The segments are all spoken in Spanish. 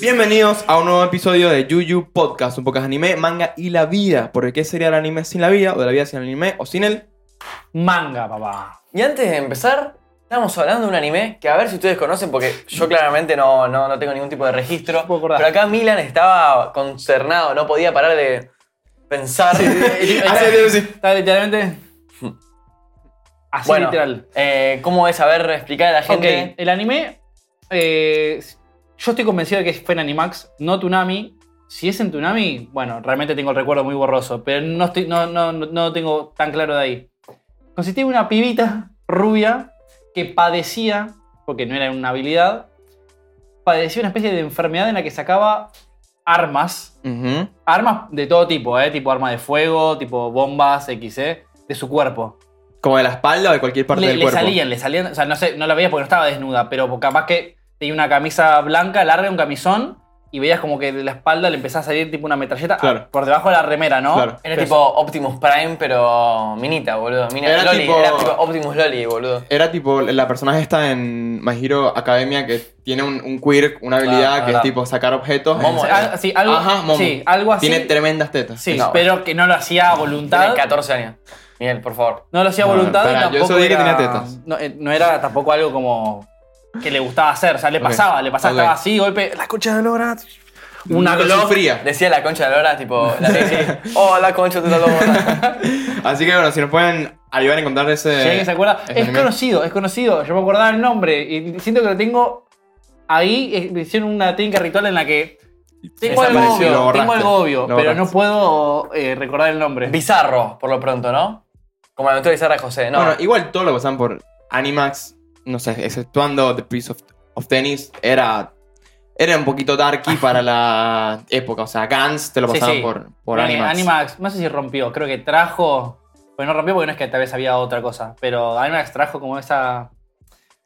Bienvenidos a un nuevo episodio de Yuyu Podcast, un podcast anime, manga y la vida. Porque ¿qué sería el anime sin la vida? O de la vida sin el anime, o sin el... Manga, papá. Y antes de empezar, estábamos hablando de un anime que a ver si ustedes conocen, porque yo claramente no, no, no tengo ningún tipo de registro. puedo acordar. Pero acá Milan estaba consternado, no podía parar de pensar. Así. Está literalmente. Así Bueno, literal. eh, ¿Cómo es saber explicar a la Ok, gente? el anime. eh, yo estoy convencido de que fue en Animax, no Tsunami. Si es en Tsunami, bueno, realmente tengo el recuerdo muy borroso, pero no, estoy, no, no, no, no lo tengo tan claro de ahí. Consistía en una pibita rubia que padecía, porque no era una habilidad, padecía una especie de enfermedad en la que sacaba armas. Armas de todo tipo, ¿eh? Tipo arma de fuego, tipo bombas, XE, de su cuerpo. Como de la espalda o de cualquier parte Le, del le cuerpo. salían, le salían, o sea, no sé, no la veías porque no estaba desnuda, pero capaz que tenía una camisa blanca, larga, un camisón, y veías como que de la espalda le empezaba a salir tipo una metralleta Claro. ah, por debajo de la remera, ¿no? Claro. Era Pero- tipo Optimus Prime, pero minita, boludo. Mina- Era Loli, tipo- era tipo Optimus Loli, boludo. Era tipo la personaje esta en My Hero Academia que tiene un, un quirk, una habilidad Ah, que verdad. es tipo sacar objetos. Momo, al- sí, algo, Ajá, Momo. sí, algo así. Tiene tremendas tetas. Sí, No. pero que no lo hacía a voluntad. Tiene 14 años. Miguel, por favor. No lo hacía a No, voluntad yo tampoco eso dije que tenía tetas. No, eh, no era tampoco algo como que le gustaba hacer. O sea, le pasaba, le pasaba, estaba así, golpe, la concha de lora. Una Lo Glock. sufría. Decía la concha de Lora, tipo. La Oh, la concha de Lora. Así que bueno, si nos pueden ayudar a encontrar ese. Si alguien se acuerda, ese es anime. conocido, es conocido. Yo me acordaba el nombre y siento que lo tengo ahí. eh, Me hicieron una técnica ritual en la que tengo algo obvio, lo borraste, tengo algo obvio, pero no puedo eh, recordar el nombre. Bizarro, por lo pronto, ¿no? Como la aventura bizarra de José, ¿no? Bueno, igual todo lo que pasaban por Animax, no sé, exceptuando The Piece of, of Tennis, era. Era un poquito darky para la época. O sea, Gans te lo pasaban sí. por, por Animax. Animax, no sé si rompió, creo que trajo. Bueno, no rompió porque no es que tal vez había otra cosa, pero Animax trajo como esa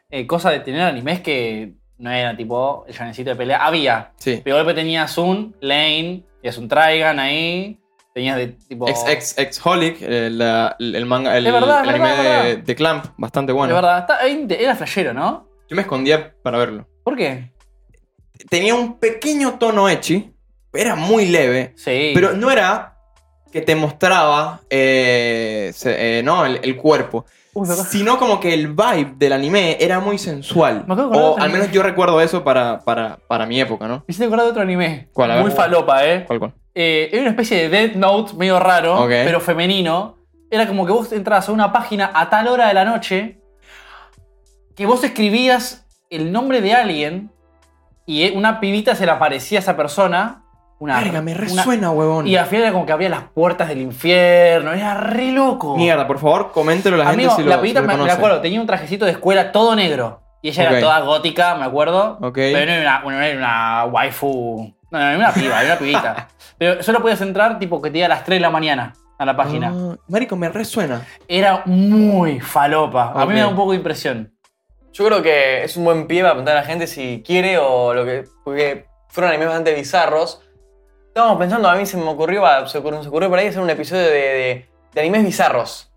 eh, cosa de tener animes que no era tipo el llanecito de pelea. Había, Sí. pero de golpe tenías un Lane, tenías un Traigan ahí, tenías de tipo. Ex, ex, ex Holic, el, la- el manga, el, verdad, anime verdad, de, verdad. de Clamp, bastante De bueno. verdad, está- ahí te- era flashero, ¿no? Yo me escondía para verlo. ¿Por qué? Tenía un pequeño tono echi, era muy leve, Sí. pero no era que te mostraba eh, se- eh, ¿no? el, el cuerpo, Uy, sino como que el vibe del anime era muy sensual. Me de O al menos yo recuerdo eso para, para, para mi época, ¿no? Me hiciste acordar de otro anime. Muy falopa, ¿eh? ¿Cuál, cuál? Eh, era una especie de Death Note medio raro, pero femenino. Era como que vos entrabas a una página a tal hora de la noche que vos escribías el nombre de alguien y eh, una pibita se le aparecía a esa persona. Una, Verga, me una- resuena, huevón. y al final era como que había las puertas del infierno. Era re loco. Mierda, por favor, coméntelo a la Amigo, gente si lo, la si pibita lo me, acuerdo, tenía un trajecito de escuela todo negro. Y ella era toda gótica, me acuerdo. Pero no era una, no era una waifu. No, no, era una piba, era una pibita. Pero solo podías entrar tipo que te iba a las 3 de la mañana a la página. Ah, marico, me resuena. Era muy falopa. A mí me da un poco de impresión. Yo creo que es un buen pie para preguntar a la gente si quiere o lo que. Porque fueron animes bastante bizarros. Estábamos pensando, a mí se me ocurrió, se ocurrió, se ocurrió por ahí hacer un episodio de, de- de animes bizarros.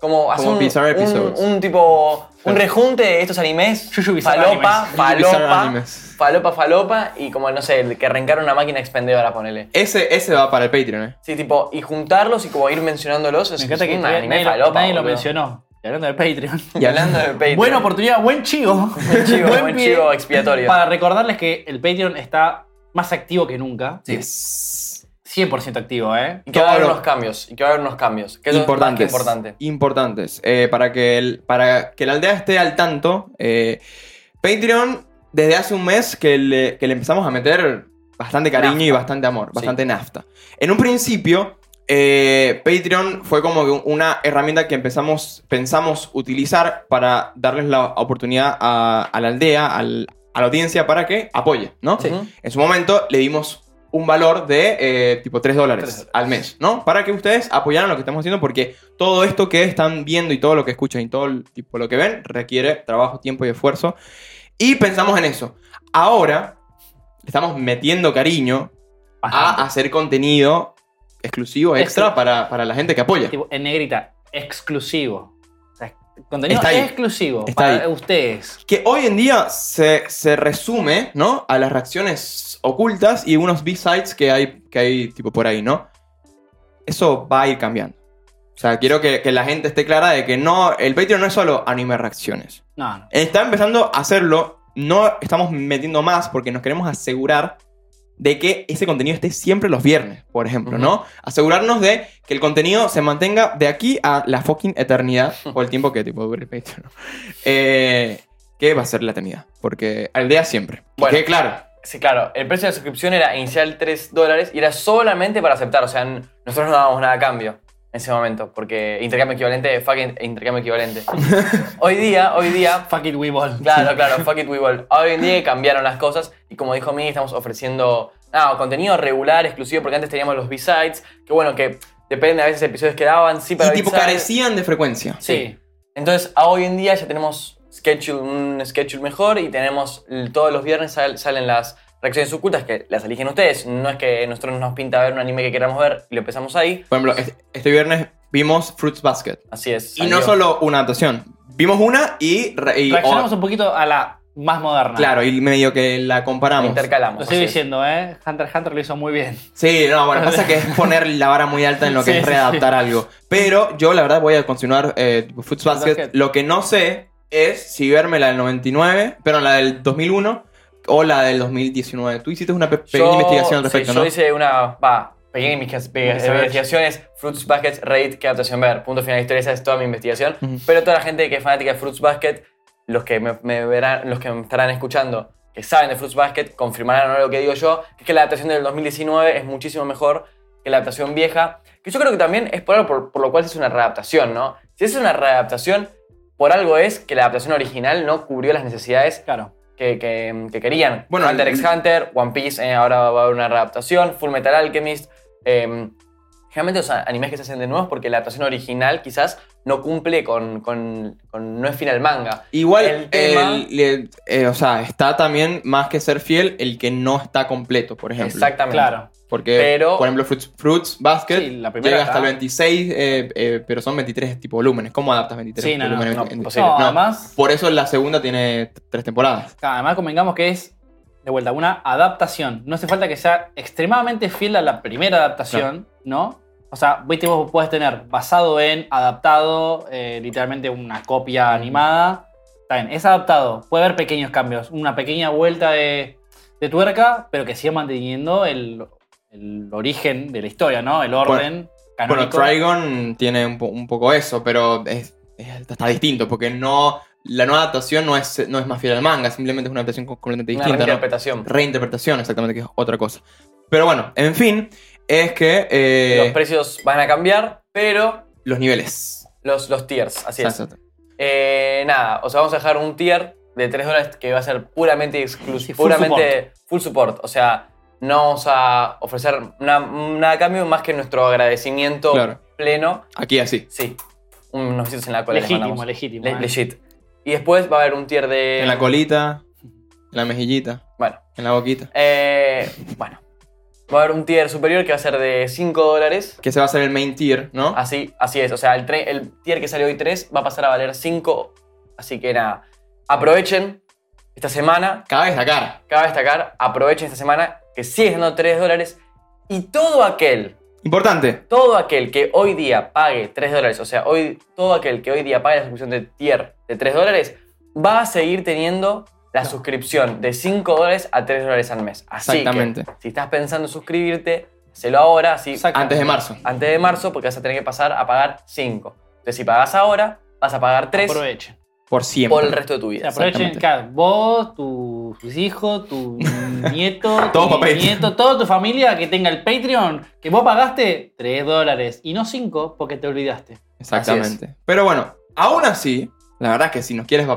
Como un, Bizarre un, Episodes. un tipo. Un Sí. rejunte de estos animes. Yuyu Bizarre Falopa, Animes. Yuyu Bizarre falopa, Animes. falopa, falopa. Y como, no sé, el que arrancar una máquina expendedora, ponele. Ese, ese va para el Patreon, ¿eh? Sí, tipo, y juntarlos y como ir mencionándolos. Es, Me encanta es que un nadie, anime nadie lo- falopa. nadie lo boludo. mencionó. Y hablando de Patreon. Y hablando de Patreon. Buena oportunidad, buen chivo. Buen chivo, buen pie chivo expiatorio. Para recordarles que el Patreon está más activo que nunca. Yes. 100% activo, ¿eh? Y que va a haber unos cambios. Y que va a haber unos cambios. Que eso es importantes. importante. Importantes. Eh, para, que el- para que la aldea esté al tanto, eh, Patreon, desde hace un mes que le, que le empezamos a meter bastante cariño Nafta. y bastante amor, bastante Sí. nafta. En un principio, eh, Patreon fue como que una herramienta que empezamos, pensamos utilizar para darles la oportunidad a, a la aldea, al- a la audiencia, para que apoye, ¿no? Sí. En su momento le dimos un valor de eh, tipo 3 dólares Tres dólares. al mes, ¿no? Para que ustedes apoyaran lo que estamos haciendo porque todo esto que están viendo y todo lo que escuchan y todo el, tipo, lo que ven requiere trabajo, tiempo y esfuerzo. Y pensamos en eso. Ahora, estamos metiendo cariño Bastante. a hacer contenido exclusivo, extra, Extra. para, para la gente que apoya. Tipo, en negrita, exclusivo. Contenido Está exclusivo Está para ahí. ustedes. Que hoy en día se, se resume, ¿no? A las reacciones ocultas y unos B-sides que hay, que hay tipo por ahí, ¿no? Eso va a ir cambiando. O sea, quiero que, que la gente esté clara de que no, el Patreon no es solo anime reacciones. No, no. Está empezando a hacerlo, no estamos metiendo más porque nos queremos asegurar de que ese contenido esté siempre los viernes, por ejemplo, ¿no? Asegurarnos de que el contenido se mantenga de aquí a la fucking eternidad, o el tiempo que tipo dure el Patreon, ¿no? Eh, que va a ser la eternidad, porque aldea siempre. Bueno. Que claro, Sí, claro, el precio de la suscripción era inicial 3 dólares y era solamente para aceptar, o sea, nosotros no dábamos nada a cambio en ese momento, porque intercambio equivalente, fucking intercambio equivalente. hoy día, hoy día, Fuck it, we ball. claro, claro, fuck it, we ball. Hoy en día cambiaron las cosas y como dijo Mini, estamos ofreciendo contenido regular, exclusivo, porque antes teníamos los B-sides, que bueno, que depende a veces de episodios que daban, sí, para y tipo carecían de frecuencia. Sí. Entonces, a hoy en día ya tenemos schedule, un schedule mejor y tenemos todos los viernes sal- salen las reacciones ocultas que las eligen ustedes. No es que nosotros nos pinta ver un anime que queramos ver y lo empezamos ahí. Por ejemplo, este, este viernes vimos Fruits Basket. Así es. Y no solo una adaptación. Vimos una y... re- y- Reaccionamos un poquito a la más moderna. claro, y medio que la comparamos. intercalamos. Lo estoy diciendo, ¿eh? Hunter x Hunter lo hizo muy bien. Sí, no, bueno, pasa que es poner la vara muy alta en lo que Sí, es sí, readaptar algo. Pero yo, la verdad, voy a continuar eh, Fruits Basket. Basket. Lo que no sé es si verme la del 99, pero la del 2001 o la del 2019. Tú hiciste una pe- pequeña Yo- investigación al sí, respecto, yo ¿no? hice una. Va, pequeña investiga- pe- Research. investigaciones. Fruits Basket, Rate, qué adaptación ver. Punto final de historia. Esa es toda mi investigación. Ujú. Pero toda la gente que es fanática de Fruits Basket, los que me, me verán, los que me estarán escuchando, que saben de Fruits Basket, confirmarán lo que digo yo, que es que la adaptación del 2019 es muchísimo mejor que la adaptación vieja. Que yo creo que también es por algo por, por lo cual es una readaptación, ¿no? Si es una readaptación, por algo es que la adaptación original no cubrió las necesidades Claro. Que, que- que querían. Bueno, Hunter el- x Hunter, One Piece, eh, ahora va a haber una readaptación, Full Metal Alchemist. eh, generalmente los animes que se hacen de nuevo es porque la adaptación original quizás no cumple con, con- con- no es fiel al manga. Igual, El tema- el- el- eh, o sea, está también más que ser fiel el que no está completo, por ejemplo. Exactamente. Claro. Porque, Pero- por ejemplo, Fruits, Fruits Basket Sí, la primera llega hasta el está. 26, eh, eh, pero son 23 tipo volúmenes. ¿Cómo adaptas 23 Sí, no, no, volúmenes? no, en- en-. No, no. además, Por eso la segunda tiene tres temporadas. además convengamos que es, de vuelta, una adaptación. No hace falta que sea extremadamente fiel a la primera adaptación, ¿no? O sea, viste, vos puedes tener basado en, adaptado, eh, literalmente una copia animada. Está bien, es adaptado. Puede haber pequeños cambios, una pequeña vuelta de, de tuerca, pero que siga manteniendo el, el origen de la historia, ¿no? El orden Bueno, canónico. Trigon tiene un, po- un poco eso, pero es- es- está distinto, porque no la nueva adaptación no es, no es más fiel al manga, simplemente es una adaptación co- completamente Una distinta. ¿no? reinterpretación. Reinterpretación, exactamente, que es otra cosa. Pero bueno, en fin, es que eh, Los precios van a cambiar, pero los niveles. los, los tiers, así es. Exacto. Eh, nada, o sea, vamos a dejar un tier de 3 dólares que va a ser puramente exclusivo, puramente full support. O sea, no vamos a ofrecer na- nada a cambio más que nuestro agradecimiento Claro. pleno. Aquí así, Sí, unos besitos en la cola. Legítimo, legítimo. Le- ¿eh? legit. Y después va a haber un tier de. en la colita, en la mejillita, Bueno, en la boquita. eh, bueno. Va a haber un tier superior que va a ser de 5 dólares. Que se va a hacer el main tier, ¿no? Así, así es. O sea, el, el tier que salió hoy 3 va a pasar a valer 5. Así que nada, aprovechen esta semana. Cabe destacar. Cabe destacar, aprovechen esta semana que sigue dando 3 dólares. Y todo aquel, Importante. todo aquel que hoy día pague 3 dólares, o sea, hoy, todo aquel que hoy día pague la suscripción de tier de 3 dólares, va a seguir teniendo la suscripción de 5 dólares a 3 dólares al mes. Así Exactamente. que, si estás pensando en suscribirte, hacelo ahora, así. Antes de marzo. antes de marzo, porque vas a tener que pasar a pagar 5. Entonces, si pagas ahora, vas a pagar 3 Aprovechen. Por siempre. por el resto de tu O vida. sea, aprovechen, claro, vos, tu- tus hijos, tu nieto, tu nieto, toda tu familia que tenga el Patreon, que vos pagaste 3 dólares y no 5 porque te olvidaste. Exactamente. Pero bueno, aún así, la verdad es que si nos quieres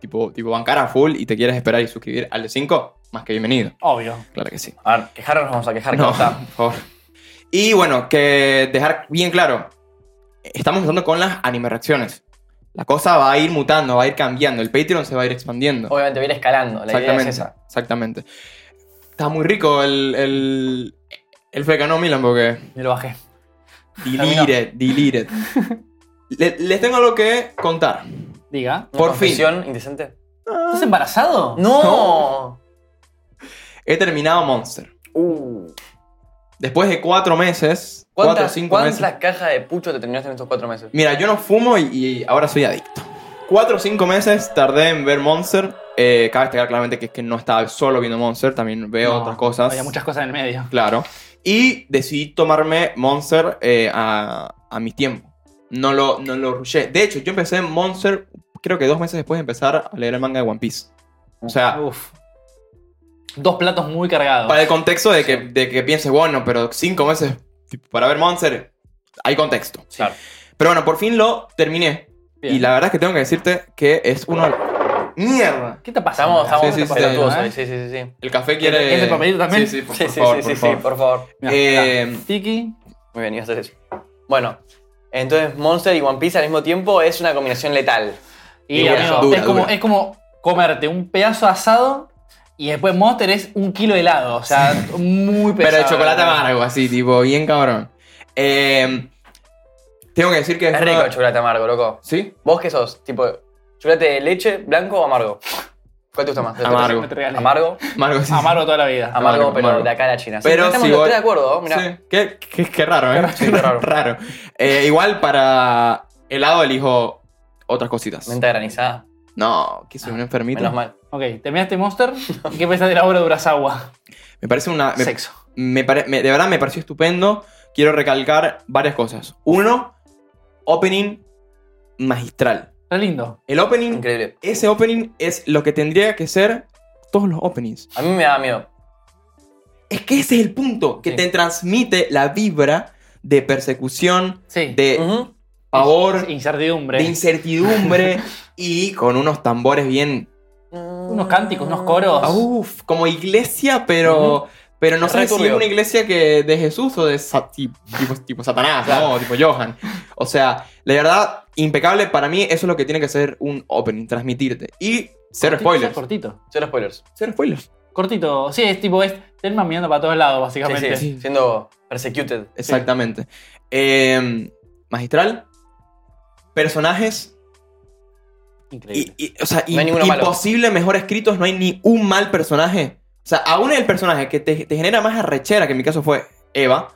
tipo, tipo bancar a full y te quieres esperar y suscribir al de 5, más que bienvenido. Obvio. Claro que sí. A ver, quejarnos nos vamos a quejar. No, ¿cómo está? por favor. Y bueno, que dejar bien claro, estamos empezando con las anime reacciones. La cosa va a ir mutando, va a ir cambiando, el Patreon se va a ir expandiendo. Obviamente va a ir escalando. La idea es Exactamente, esa. exactamente. Está muy rico el, el, el Fecano Milan porque... Me lo bajé. Deleted, deleted. Le- les tengo algo que contar. Diga. ¿Una Por fin. indecente? ¿Estás embarazado? ¡No! He terminado Monster. Uh. Después de cuatro meses, cuatro o ¿Cuántas, cinco meses. ¿Cuántas cajas de pucho te terminaste en estos cuatro meses? Mira, yo no fumo y, y ahora soy adicto. Cuatro o cinco meses tardé en ver Monster. Eh, cabe destacar claramente que es que no estaba solo viendo Monster, también veo No, otras cosas. Había muchas cosas en el medio. Claro. Y decidí tomarme Monster eh, a, a mi tiempo. No lo, no lo rushé. De hecho, yo empecé Monster, creo que dos meses después de empezar a leer el manga de One Piece. O sea, Uf. Dos platos muy cargados. para el contexto de que, de que pienses, bueno, pero cinco meses para ver Monster, hay contexto. Claro. Pero bueno, por fin lo terminé. Bien. Y la verdad es que tengo que decirte que es uno... ¡Mierda! ¿Qué te pasa? Estamos, estamos Sí, sí, sí, pelotudos sí. hoy, sí, sí, sí. sí. El café quiere... ¿Es el papelito también? Sí, sí, por, Sí, por sí, favor, sí, por sí, sí, favor. por favor. Eh, Tiki. Muy bien, ibas a hacer eso. Bueno, entonces Monster y One Piece al mismo tiempo es una combinación letal. Y Dura, amigo, dura, es, como, dura. es como comerte un pedazo asado y después Monster es un kilo de helado. O sea, muy pesado. Pero de chocolate amargo, así, tipo, bien cabrón. Eh, tengo que decir que Es es rico una- el chocolate amargo, loco. ¿Sí? ¿Vos qué sos? Tipo, ¿chocolate de leche, blanco o amargo? ¿Cuál te gusta más? Amargo. ¿Amargo? Amargo, sí. Amargo toda la vida. Amargo, Amargo, pero amargo. de acá a la China. Sí, Pero estamos si los vos- tres de acuerdo, mira. Sí. Qué, qué- qué raro, ¿eh? Qué raro. Eh, igual para helado elijo otras cositas. Menta granizada, No, que soy un enfermito. menos mal. Ok, terminaste Monster. ¿Y qué pensás de la obra de Urasawa? Me parece una... Me, Sexo. me pare- me- de verdad me pareció estupendo. Quiero recalcar varias cosas. Uno, opening magistral. Re lindo. El opening, Increíble. ese opening es lo que tendría que ser todos los openings. A mí me da miedo. Es que ese es el punto, que Sí. te transmite la vibra de persecución, Sí. de. Pavor, Incertidumbre. de incertidumbre y con unos tambores bien... Unos cánticos, unos coros. ah, Uf, como iglesia, pero... Pero no sé si es una iglesia que de Jesús o de sa- tipo, tipo Satanás, Claro. ¿no? O tipo Johan. O sea, la verdad, impecable. Para mí, eso es lo que tiene que ser un opening, transmitirte. Y cero Cortito, spoilers. Cortito. Cero spoilers. Cero spoilers. Cortito. Sí, es tipo, es Telma mirando para todos lados, Sí, básicamente. sí, siendo persecuted. Exactamente. Eh, magistral. Personajes. Increíble. Y, y, o sea, No hay im- ninguno malo. imposible mejor escritos. No hay ni un mal personaje. O sea, aún el personaje que te, te genera más arrechera, que en mi caso fue Eva,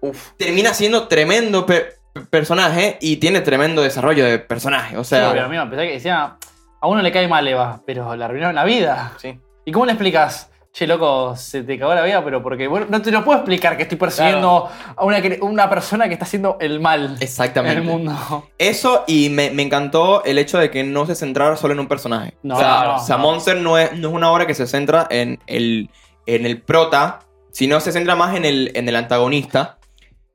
Uf. termina siendo tremendo pe- pe- personaje y tiene tremendo desarrollo de personaje. O Sí, sea, pero amigo, pensé que decía, a uno le cae mal Eva, pero le arruinaron la vida. Sí. ¿Y cómo le explicas? Che, loco, se te cagó la vida, pero porque bueno, no te lo puedo explicar que estoy persiguiendo a una, una persona que está haciendo el mal exactamente. en el mundo. Eso y me, me encantó el hecho de que no se centrara solo en un personaje. No, o sea, no, o sea, no. Monster no es, no es una obra que se centra en el, en el prota, sino se centra más en el, en el antagonista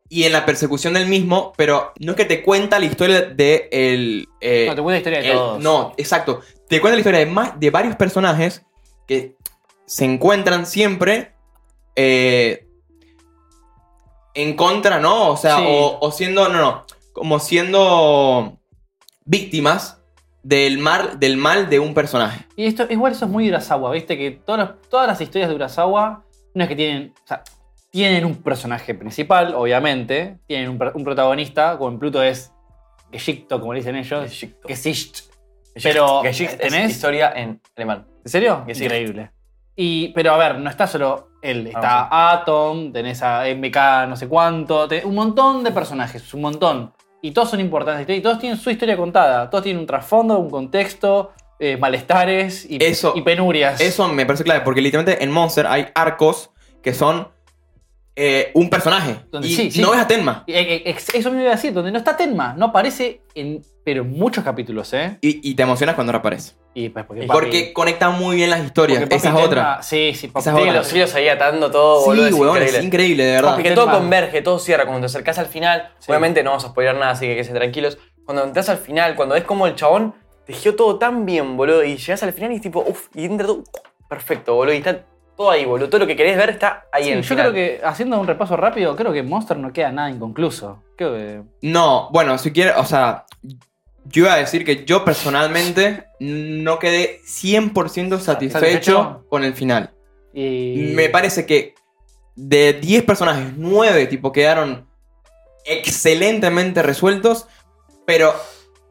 y en la persecución del mismo, pero no es que te cuenta la historia de el... eh, No, te cuento la historia de el- todos. no, exacto. Te cuenta la historia de, más, de varios personajes que se encuentran siempre eh, en contra, ¿no? O sea, Sí. o, o siendo, no, no, como siendo víctimas del mal, del mal de un personaje. Y esto, igual eso es muy de Urasawa, viste que todas las, todas las historias de Urasawa no es que tienen. O sea, tienen un personaje principal, obviamente. Tienen un, protagonista, como en Pluto es Geshikto, como le dicen ellos. Geschichte. Gesicht. Pero, Geschichte es ¿tenés? historia en alemán. ¿En serio? Gesicht. Increíble. Y, pero a ver, no está solo él. Está Atom, tenés a MK no sé cuánto. tenés un montón de personajes, un montón. Y todos son importantes. Y todos tienen su historia contada. Todos tienen un trasfondo, un contexto, eh, malestares y, Eso- y penurias. Eso me parece clave, porque literalmente en Monster hay arcos que son eh, un personaje. Donde y sí, sí. no es a Tenma. Eh, Eso me iba a decir, donde no está Tenma, no aparece en, pero muchos capítulos, ¿eh? Y, y te emocionas cuando reaparece. Y pues porque, Porque conecta muy bien las historias. porque Esa es Papi otra. Sí, sí, Papi Esa es Sí, otra. los hilos ahí atando todo, Sí, boludo. es weón, increíble. es increíble, de verdad. Papi, Que Tenma- todo converge, todo cierra. Cuando te acercás al final, Sí. obviamente no vamos a spoiler nada, así que quédense tranquilos. Cuando entras al final, cuando ves como el chabón tejió todo tan bien, boludo, y llegas al final y es tipo, uff, y entra todo perfecto, boludo, y está todo ahí, boludo. Todo lo que querés ver está ahí Sí, en el yo final. creo que, haciendo un repaso rápido, creo que Monster no queda nada inconcluso. Creo que. No, bueno, si quieres, o sea, yo iba a decir que yo personalmente no quedé 100% satisfecho ¿Satisfecho? con el final. Y... Me parece que de 10 personajes, 9 tipo quedaron excelentemente resueltos, pero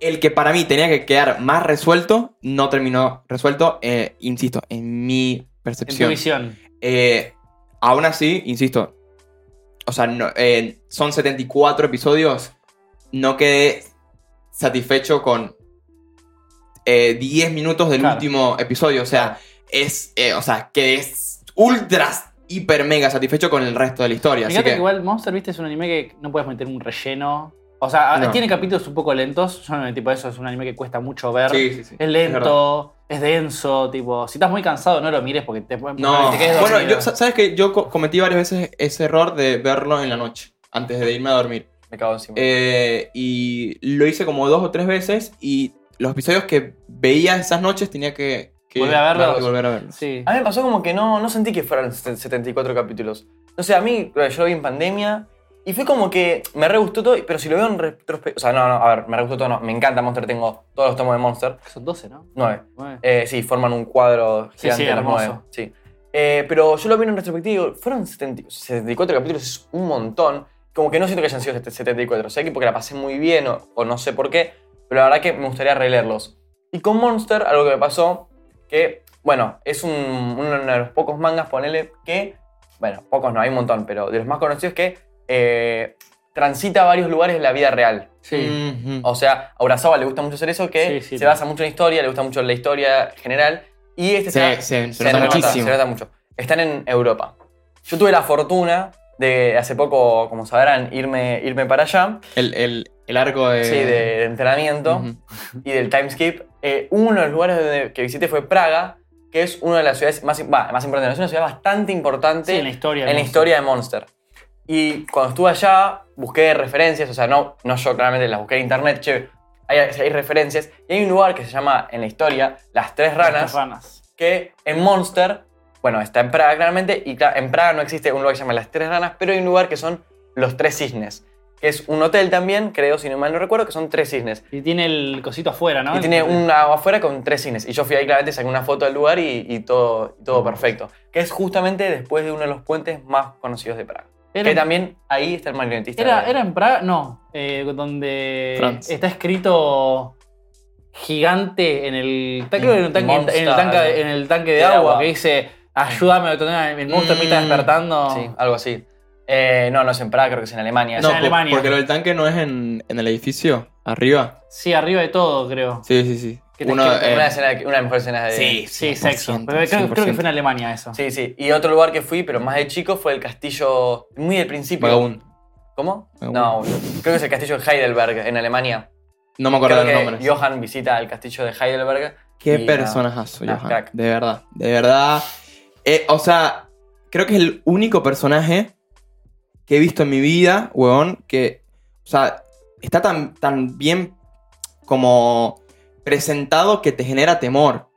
el que para mí tenía que quedar más resuelto no terminó resuelto, eh, insisto, en mi En tu percepción. visión. Eh, aún así, insisto, o sea, no- eh, son 74 episodios, no quedé satisfecho con eh, 10 minutos del Claro. último episodio, o sea, es, eh, o sea, quedé ultra, hiper, mega satisfecho con el resto de la historia. Así Fíjate que que, igual Monster, viste, es un anime que no puedes meter un relleno. O sea, No. tiene capítulos un poco lentos. Yo no tipo eso, es un anime que cuesta mucho ver. Sí, sí, sí. Es lento, es, denso, tipo, si estás muy cansado no lo mires porque te, No, te quedes bueno, yo, sa- sabes que yo co- cometí varias veces ese error de verlo en la noche, antes de irme a dormir. Me cago encima. Eh, y lo hice como dos o tres veces y los episodios que veía esas noches tenía que, que Volver a verlos. volver a verlos. Sí. A mí me pasó como que no, no sentí que fueran set- 74 capítulos. No sé, a mí, yo lo vi en pandemia y fue como que me re gustó todo, pero si lo veo en retrospectiva. O sea, no, no, a ver, me re gustó todo, no. Me encanta Monster, tengo todos los tomos de Monster. Son 12, ¿no? 9. Nueve. Eh, sí, forman un cuadro Sí, gigante sí, los hermoso. nueve, Sí. Eh, pero yo lo vi en retrospectiva y digo, fueron 70 74 capítulos, es un montón. Como que no siento que hayan sido 74. Sé que porque la pasé muy bien o, o no sé por qué, pero la verdad que me gustaría releerlos. Y con Monster, algo que me pasó, que, bueno, es un- uno de los pocos mangas, ponele, que, bueno, pocos no, hay un montón, pero de los más conocidos que eh, transita varios lugares de la vida real. Sí. Ujú. O sea, a Urasawa le gusta mucho hacer eso, que Sí, sí, se basa mucho en historia, le gusta mucho la historia general. Y este Se- está- se- se nota muchísimo. se nota mucho. Están en Europa. Yo tuve la fortuna de hace poco, como sabrán, irme, irme para allá. el, el- el arco de... Sí, de, de entrenamiento y del timeskip. Eh, uno de los lugares donde- que visité fue Praga, que es una de las ciudades más, bah, más importantes. Es una ciudad bastante importante Sí, en la historia. en la historia de Monster. Y cuando estuve allá, busqué referencias, o sea, no, no yo claramente las busqué en internet, che, hay, hay referencias. Y hay un lugar que se llama, en la historia, Las Tres Ranas, Estas ranas. que en Monster, bueno, está en Praga claramente, y en Praga no existe un lugar que se llama Las Tres Ranas, pero hay un lugar que son Los Tres Cisnes, que es un hotel también, creo, si no mal no recuerdo, que son tres cisnes. Y tiene el cosito afuera, ¿no? Y tiene un agua afuera con tres cines. Y yo fui ahí claramente, saqué una foto del lugar y, y todo, y todo perfecto. Que es justamente después de uno de los puentes más conocidos de Praga. Era, que también ahí está el marionetista. era, en Praga, no, eh, donde France. está escrito gigante en el, creo que en el tanque, en el Monster. tanque, en el tanque de, De agua, agua. que dice, ayúdame a tener el monstruo me está Mm, despertando. Sí, algo así. Eh, no, no es en Praga, creo que es en Alemania. No, en po- Alemania. porque lo del tanque no es en, en el edificio, arriba. Sí, arriba de todo, creo. Sí, sí, sí. Te Uno, eh, una, escena- una de las mejores escenas de... Sí, Sí, sexo. 100%, Pero creo, creo que 100%. fue en Alemania eso. Sí, sí. Y otro lugar que fui, pero más de chico, fue el castillo muy del principio. Vagabundo. ¿Cómo? Vagabundo. No, creo que es el castillo de Heidelberg, en Alemania. No me acuerdo Creo los que nombres. Johan visita el castillo de Heidelberg. Qué Y, personajazo, no, Johan. crack. De verdad, de verdad. Eh, o sea, creo que es el único personaje que he visto en mi vida, huevón, que, o sea, está tan, tan bien como presentado que te genera temor.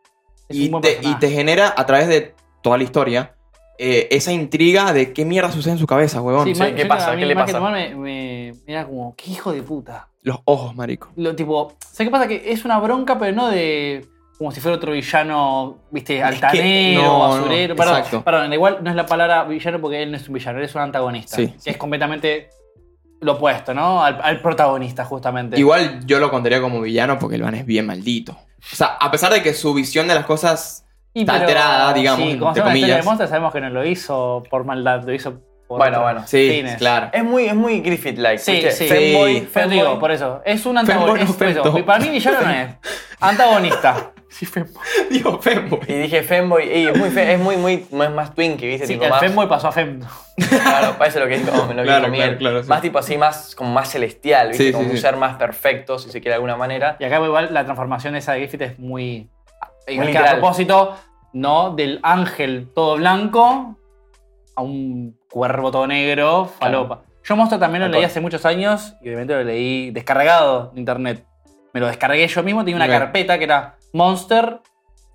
Y te, y te genera, a través de toda la historia, eh, esa intriga de qué mierda sucede en su cabeza, huevón. Sí, Sí, ¿qué pasa? a mí ¿Qué le más que pasa? tomar me, me, me era como, qué hijo de puta. Los ojos, marico. Lo, tipo, ¿sabes qué pasa? Que es una bronca, pero no de como si fuera otro villano, viste, que- altanero, no, no, basurero. perdón, exacto. perdón, igual no es la palabra villano porque él no es un villano, él es un antagonista. Sí, que sí. es completamente lo opuesto, ¿no? Al, al protagonista, justamente. Igual yo lo contaría como villano porque el van es bien maldito. O sea, a pesar de que su visión de las cosas Y está alterada, digamos, Sí, como entre de comillas. Monster, sabemos que no lo hizo por maldad, lo hizo por Bueno, bueno. Sí, fines. claro. Es muy, es muy Griffith-like. Sí, sí. Femboy, Sí. Pero te digo, femboy. por eso, es un Femboy antagonista. no es femboy. Para mí villano no es. Antagonista. Sí, femboy. Digo, Femboy. Y dije Femboy, y es muy, fe- es muy, muy, es más twinky, ¿viste? Sí, tipo, el más, femboy pasó a fem. Claro, parece lo que dijo, lo que Claro, dijo Miguel. claro, claro, sí. Más tipo así, más, como más celestial, ¿viste? Sí, como sí, un sí. ser más perfecto, si se quiere de alguna manera. Y acá igual la transformación esa de Griffith es muy. que literal. a propósito, ¿no? Del ángel todo blanco a un cuervo todo negro, falopa. Yo Monster también lo Tal leí cual. hace muchos años y obviamente lo leí descargado de internet. Me lo descargué yo mismo, tenía una carpeta que era Monster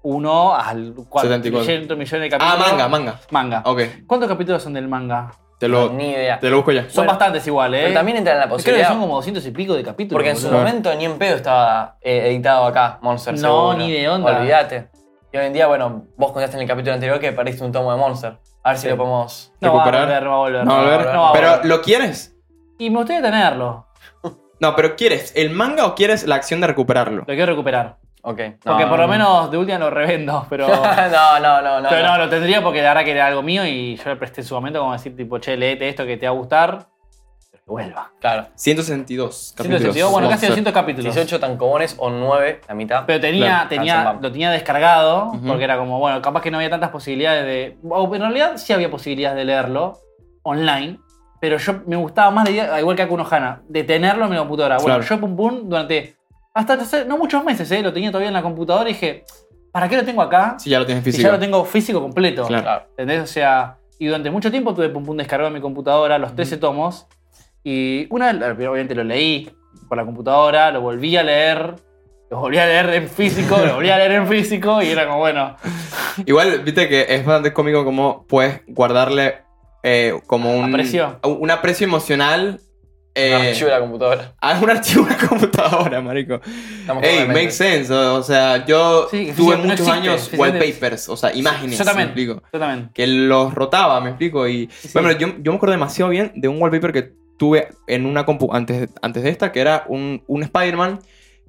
1 al 74. 400 millones de Ah, capítulos. manga, manga. Manga. Ok, ¿Cuántos capítulos son del manga? te lo, Ni idea. te lo busco ya. Son Bueno, bastantes igual, ¿eh? Pero también entra en la Creo que posibilidad. son como 200 y pico de capítulos. Porque en su boludo. momento ni en pedo estaba eh, editado acá, Monster No, seguro. ni de onda. Olvídate. Y hoy en día, bueno, vos contaste en el capítulo anterior que perdiste un tomo de Monster. A ver si lo podemos. No va a recuperar. volver, no va a volver. No, a ver, no, no va a pero volver. ¿lo quieres? Y me gustaría tenerlo. No, pero ¿quieres el manga o quieres la acción de recuperarlo? Lo quiero recuperar. Ok. Porque No, por lo no. menos de última lo revendo, pero. no, no, no, no. pero no, no. lo tendría porque la verdad que era algo mío y yo le presté en su momento como decir, tipo, che, leete esto que te va a gustar. Pero que vuelva. Claro. 162 capítulos. 162, bueno, casi Monster. 200 capítulos. 18 tancobones o 9, la mitad. Pero tenía, Claro, tenía, lo tenía descargado, porque era como, bueno, capaz que no había tantas posibilidades de. O en realidad sí había posibilidades de leerlo online, pero yo me gustaba más, de, igual que Akuno Hana, de tenerlo en mi computadora. Bueno, Claro. yo Pum Pum durante. Hasta hace- no muchos meses, ¿eh? Lo tenía todavía en la computadora y dije, ¿para qué lo tengo acá? Sí, ya lo tienes si físico. ya lo tengo físico completo. Claro. ¿Entendés? O sea, y durante mucho tiempo tuve Pum Pum descargado en mi computadora, los 13 tomos. Y una vez, obviamente lo leí por la computadora, lo volví a leer, lo volví a leer en físico, lo volví a leer en físico y era como, bueno, Igual, viste que es bastante cómico como puedes guardarle eh, como un Aprecio. un aprecio emocional eh, Un archivo de la computadora. a un archivo en la computadora, marico. Estamos Hey, totalmente- makes sense. O sea, yo Sí, tuve muchos existe, años wallpapers, o sea, imágenes. yo también, Me explico. yo también. Que los rotaba, me explico. Y sí. bueno, yo, yo me acuerdo demasiado bien de un wallpaper que tuve en una compu antes, antes de esta, que era un, un Spider-Man.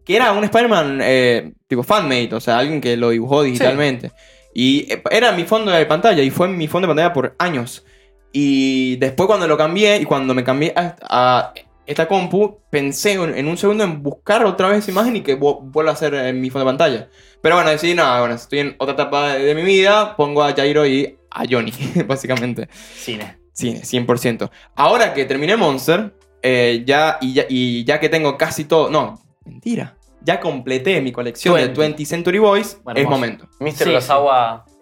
Que era un Spider-Man eh, tipo fanmate, o sea, alguien que lo dibujó digitalmente. Y eh, era mi fondo de pantalla, y fue mi fondo de pantalla por años. Y después cuando lo cambié, y cuando me cambié a, a esta compu, pensé en, en un segundo en buscar otra vez esa imagen y que vu- vuelva a ser en mi fondo de pantalla. Pero bueno, decidí, no, bueno, estoy en otra etapa de, de mi vida, pongo a Jairo y a Johnny, básicamente. Cine. Sí, 100%. Ahora que terminé Monster, eh, ya, y, ya, y ya que tengo casi todo. No, mentira. Ya completé mi colección de 20. 20 Century Boys. Bueno, es vos. momento. Mr. Sí.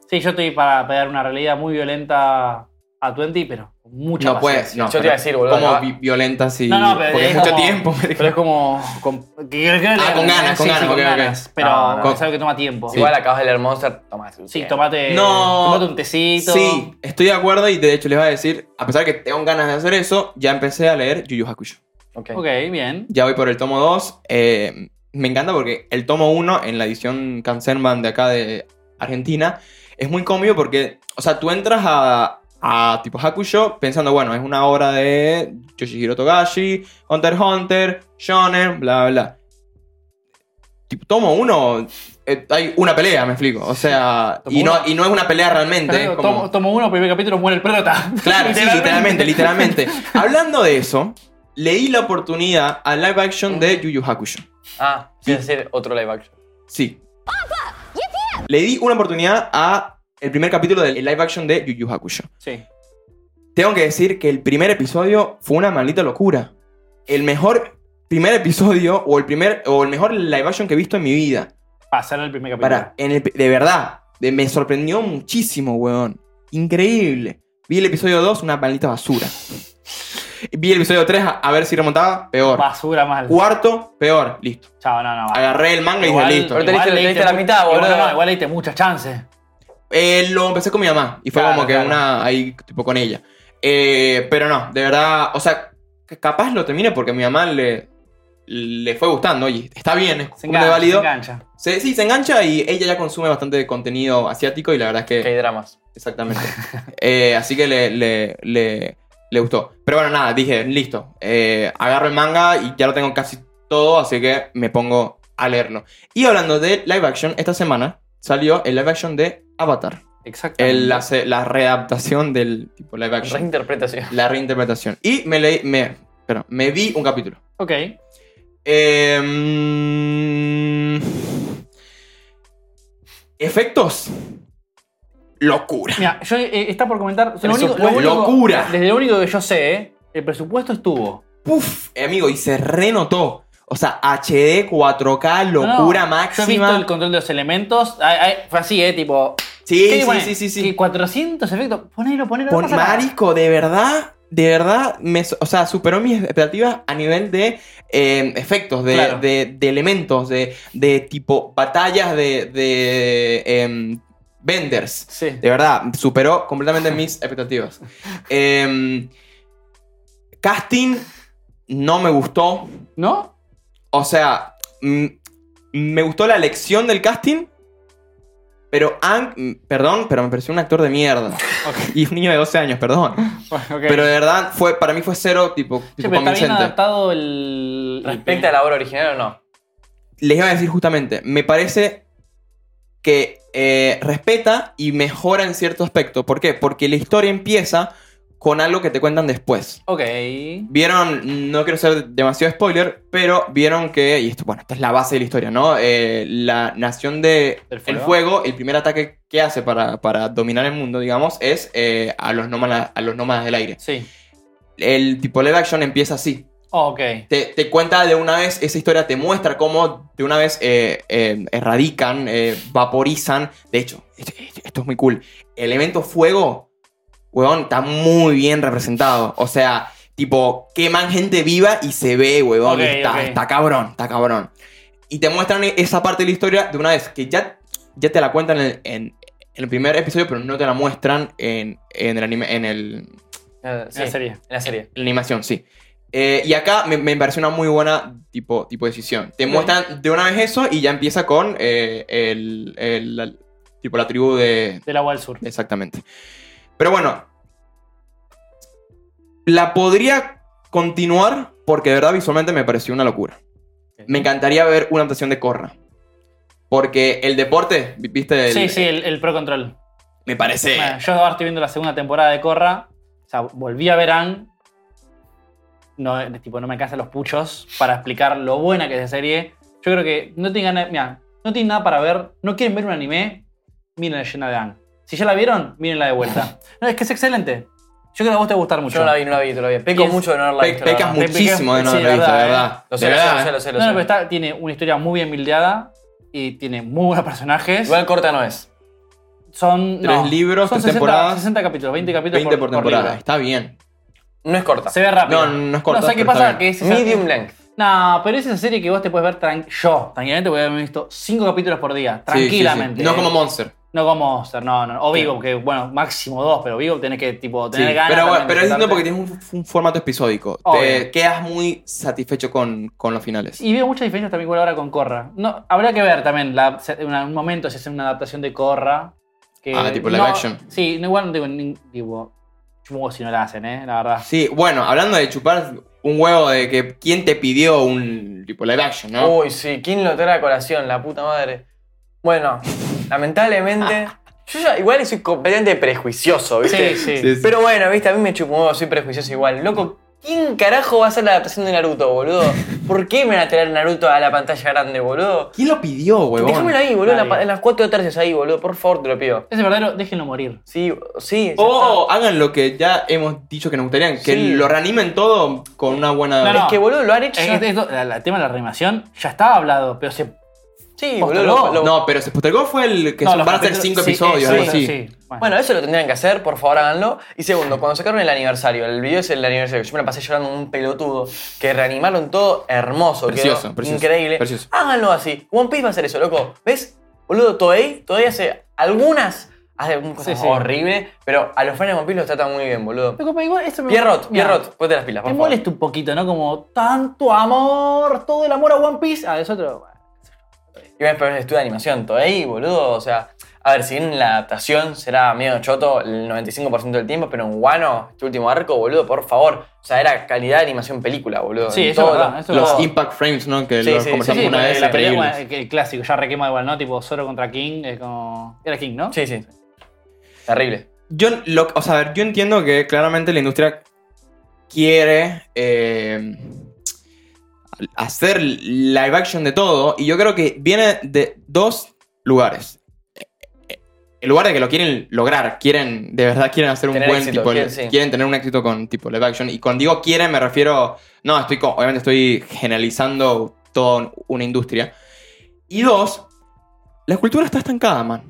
Sí, yo estoy para pegar una realidad muy violenta a 20, pero con mucha no puedes. No, Yo te iba a decir, boludo, Como vi- violenta así. No, no, pero porque es es mucho como- tiempo. Pero es como. con- que- que- Ah, con ganas, con sí, ganas, sí, ok, ok. ganas, Pero No, no. es algo que toma tiempo. Sí. Igual acabas de leer Monster, tomás. Sí, tomate, No. tomate un tecito. Sí, estoy de acuerdo y de hecho les voy a decir, a pesar de que tengo ganas de hacer eso, ya empecé a leer Yu Yu Hakusho. Ok. Ok, bien. Ya voy por el tomo 2. eh, me encanta porque el tomo 1 en la edición Kansenban de acá de Argentina es muy cómico porque, o sea, tú entras a, a tipo Hakusho pensando, bueno, es una obra de Yoshihiro Togashi, Hunter x Hunter, Shonen, bla, bla. Tipo, tomo 1, hay una pelea, me explico. O sea, y no, uno. y no es una pelea realmente. Pero es como- tomo, tomo uno, primer capítulo, muere el prota. Claro, sí, literalmente, literalmente. Hablando de eso, leí la oportunidad a live action de Yu Yu Hakusho. Ah, quieres decir otro live action. Sí. Le di una oportunidad a el primer capítulo del live action de Yu Yu Hakusho. Sí. Tengo que decir que el primer episodio fue una maldita locura. El mejor primer episodio o el primer o el mejor live action que he visto en mi vida. Pasar el primer capítulo. Para, en el- de verdad, de- me sorprendió muchísimo, weón. Increíble. Vi el episodio 2, una maldita basura. Vi el episodio 3, a, a ver si remontaba, peor. Basura mal. Cuarto, peor. Listo. Chao, no, no. Agarré el manga y Igual- dije, listo. Pero te diste- te diste la mitad, igual- boludo. No, no, igual le diste muchas chances. Eh, lo empecé con mi mamá y fue Claro, como que claro. una ahí tipo con ella. Eh, pero no, de verdad, o sea, capaz lo termine porque a mi mamá le, le fue gustando, oye, está bien, es Se engancha. Se válido. engancha. Se- sí, se engancha y ella ya consume bastante contenido asiático y la verdad es que... Que hay dramas. Exactamente. Eh, así que le, le, le, le gustó. Pero bueno, nada, dije, listo. eh, agarro el manga y ya lo tengo casi todo, así que me pongo a leerlo. Y hablando de live action, esta semana salió el live action de Avatar. Exacto. La, la readaptación del tipo live action. Reinterpretación. La reinterpretación. Y me leí, me, perdón, me vi un capítulo. Ok. Eh, mm, efectos. Locura. Mira, yo eh, está por comentar. lo único- lo Presupuesto. único- Locura. Desde lo único que yo sé, eh, el presupuesto estuvo. Puf, amigo, y se renotó. O sea, HD, 4K, No, no, locura he máxima. visto el control de los elementos. Ay, ay, fue así, ¿eh? Tipo. Sí, ¿qué sí, sí, sí, sí. ¿Qué, 400 efectos. Ponelo, ponelo. no Pon-. Marico, de verdad, de verdad, me, o sea, superó mis expectativas a nivel de eh, efectos, de, Claro. de- de elementos, de, de tipo batallas de, de em, vendors. Sí. De verdad, superó completamente mis expectativas. Em, casting no me gustó. ¿No? O sea, mm, me gustó la elección del casting, Pero Ang, perdón, pero me pareció un actor de mierda. Y un niño de 12 años, perdón. Bueno. Pero de verdad, fue, para mí fue cero, tipo, Sí, tipo pero está bien adaptado el. ¿Respecta a la obra original o no? Les iba a decir justamente, me parece que eh, respeta y mejora en cierto aspecto. ¿Por qué? Porque la historia empieza con algo que te cuentan después. Ok. Vieron, no quiero ser demasiado spoiler, pero vieron que, y esto, bueno, esta es la base de la historia, ¿no? Eh, la nación de ¿Del el fuego? fuego, el primer ataque que hace para, para dominar el mundo, digamos, es eh, a, los nómadas, a los nómadas del aire. Sí. El tipo live action empieza así. Ok. Te, te cuenta de una vez, esa historia te muestra cómo de una vez eh, erradican, vaporizan. De hecho, esto, esto es muy cool. El elemento fuego, weón, está muy bien representado. O sea, tipo, queman gente viva y se ve, weón. Ok, y está, ok. está cabrón, está cabrón. Y te muestran esa parte de la historia de una vez que ya, ya te la cuentan en, en- en el primer episodio, pero no te la muestran en, en el anime, en el, sí, En la serie. En la serie. la animación, sí. Eh, y acá me, me pareció una muy buena tipo, tipo decisión. Te Ok. muestran de una vez eso y ya empieza con eh, el, el- la, tipo, la tribu de... Del agua del sur. Exactamente. Pero bueno, la podría continuar porque de verdad visualmente me pareció una locura. Me encantaría ver una adaptación de Corra. Porque el deporte, vi- ¿viste? El- Sí, sí, el, el Pro Control. Me parece... Bueno, yo ahora estoy viendo la segunda temporada de Corra. O sea, volví a ver Anne. No, tipo, no me cansan los puchos para explicar lo buena que es esa serie. Yo creo que no tienen, mira, no tienen nada para ver. No quieren ver un anime. Miren la llena de Anne. Si ya la vieron, mírenla de vuelta. No, es que es excelente. Yo creo que a vos te va a gustar mucho. Yo no la vi, no la vi todavía. Peco es- mucho de no haberla Pe- visto. pecas muchísimo de no sí, haberla visto, de verdad, verdad. Lo sé, lo sé, lo sé, eh. lo sé, lo No, no, sé. pero está, tiene una historia muy bien buildeada y tiene muy buenos personajes. Igual corta no es. son Tres no, libros, son tres 60, temporadas. 60 capítulos, 20 capítulos 20 por, temporada. Está bien. No es corta. Se ve rápido. No, no es corta, No, ¿sabes qué pasa? Que es Medium length. No, pero es esa serie que vos te puedes ver tran- yo, tranquilamente, voy a haber visto 5 capítulos por día, Sí, sí, sí. tranquilamente. No como Monster. No como Monster, no, no. O Vigo, que bueno, máximo dos, pero Vigo tenés que tipo Sí, tener ganas. pero, bueno, también pero es distinto porque tienes un, un formato episódico. Obvio. Te quedas muy satisfecho con, con los finales. Y veo muchas diferencias también ahora con Corra. No, habrá que ver también la, en un momento si hacen una adaptación de Corra. Que Ah, tipo live no- action. Sí, no, igual no digo, ni- tipo, chupo si no la hacen, eh, la verdad. Sí, bueno, hablando de chupar un huevo de que quién te pidió un tipo live action, ¿no? Uy, sí. ¿Quién lo trae a colación? La puta madre. Bueno, lamentablemente. Yo ya igual soy completamente prejuicioso, ¿viste? Sí, sí. Sí, sí. Pero bueno, viste, a mí me huevo, soy prejuicioso igual. Loco, ¿quién carajo va a hacer la adaptación de Naruto, boludo? ¿Por qué me van a traer Naruto a la pantalla grande, boludo? ¿Quién lo pidió, huevón? Déjamelo ahí, boludo, en, la pa- en las cuatro tercios ahí, boludo, por favor, te lo pido. Ese verdadero, déjenlo morir. Sí, sí. ya O hagan lo que ya hemos dicho que nos gustaría, que Sí. lo reanimen todo con una buena... No. Es que, boludo, lo han hecho. Es la- la- el tema de la reanimación ya estaba hablado, pero se. Sí, boludo. lo- lo- No, pero se postergó fue el que No, son- los van a ser capítulos- cinco sí, episodios, eh, algo sí, así. sí. Bueno. Bueno, eso lo tendrían que hacer, por favor háganlo. Y segundo, cuando sacaron el aniversario, el video es el aniversario, yo me la pasé llorando como un pelotudo, que reanimaron todo hermoso, Precioso, quedó precioso, increíble. precioso. Háganlo así. One Piece va a hacer eso, loco. ¿Ves? Boludo, Toei todavía hace algunas, hace algunas cosas Sí, sí. horribles, pero a los fans de One Piece los tratan muy bien, boludo. Loco, pero igual esto me- Pierrot, Mira, Pierrot, ponte las pilas, por Me favor. molesta un poquito, ¿no? Como tanto amor, todo el amor a One Piece. Ah, es otro. Y ves, pero es estudio de animación, Toei, boludo, o sea... A ver, si bien la adaptación será medio choto el 95% del tiempo, pero en Wano, este último arco, boludo, por favor. O sea, era calidad de animación película, boludo. Sí, eso todo verdad, eso es Los impact frames, ¿no? Que Sí, lo sí, conversamos sí, una vez, la película, increíbles. el, el clásico, ya requema igual, ¿no? Tipo Zoro contra King, es como. Era King, ¿no? Sí, sí. Terrible. Yo, lo, o sea, a ver, yo entiendo que claramente la industria quiere eh, hacer live action de todo y yo creo que viene de dos lugares. El lugar de que lo quieren lograr, quieren, de verdad quieren hacer un Tener buen éxito, tipo, quieren- sí. quieren tener un éxito con tipo live action. Y cuando digo quieren me refiero, no, estoy, co- obviamente estoy generalizando toda una industria. Y dos, la cultura está estancada, man.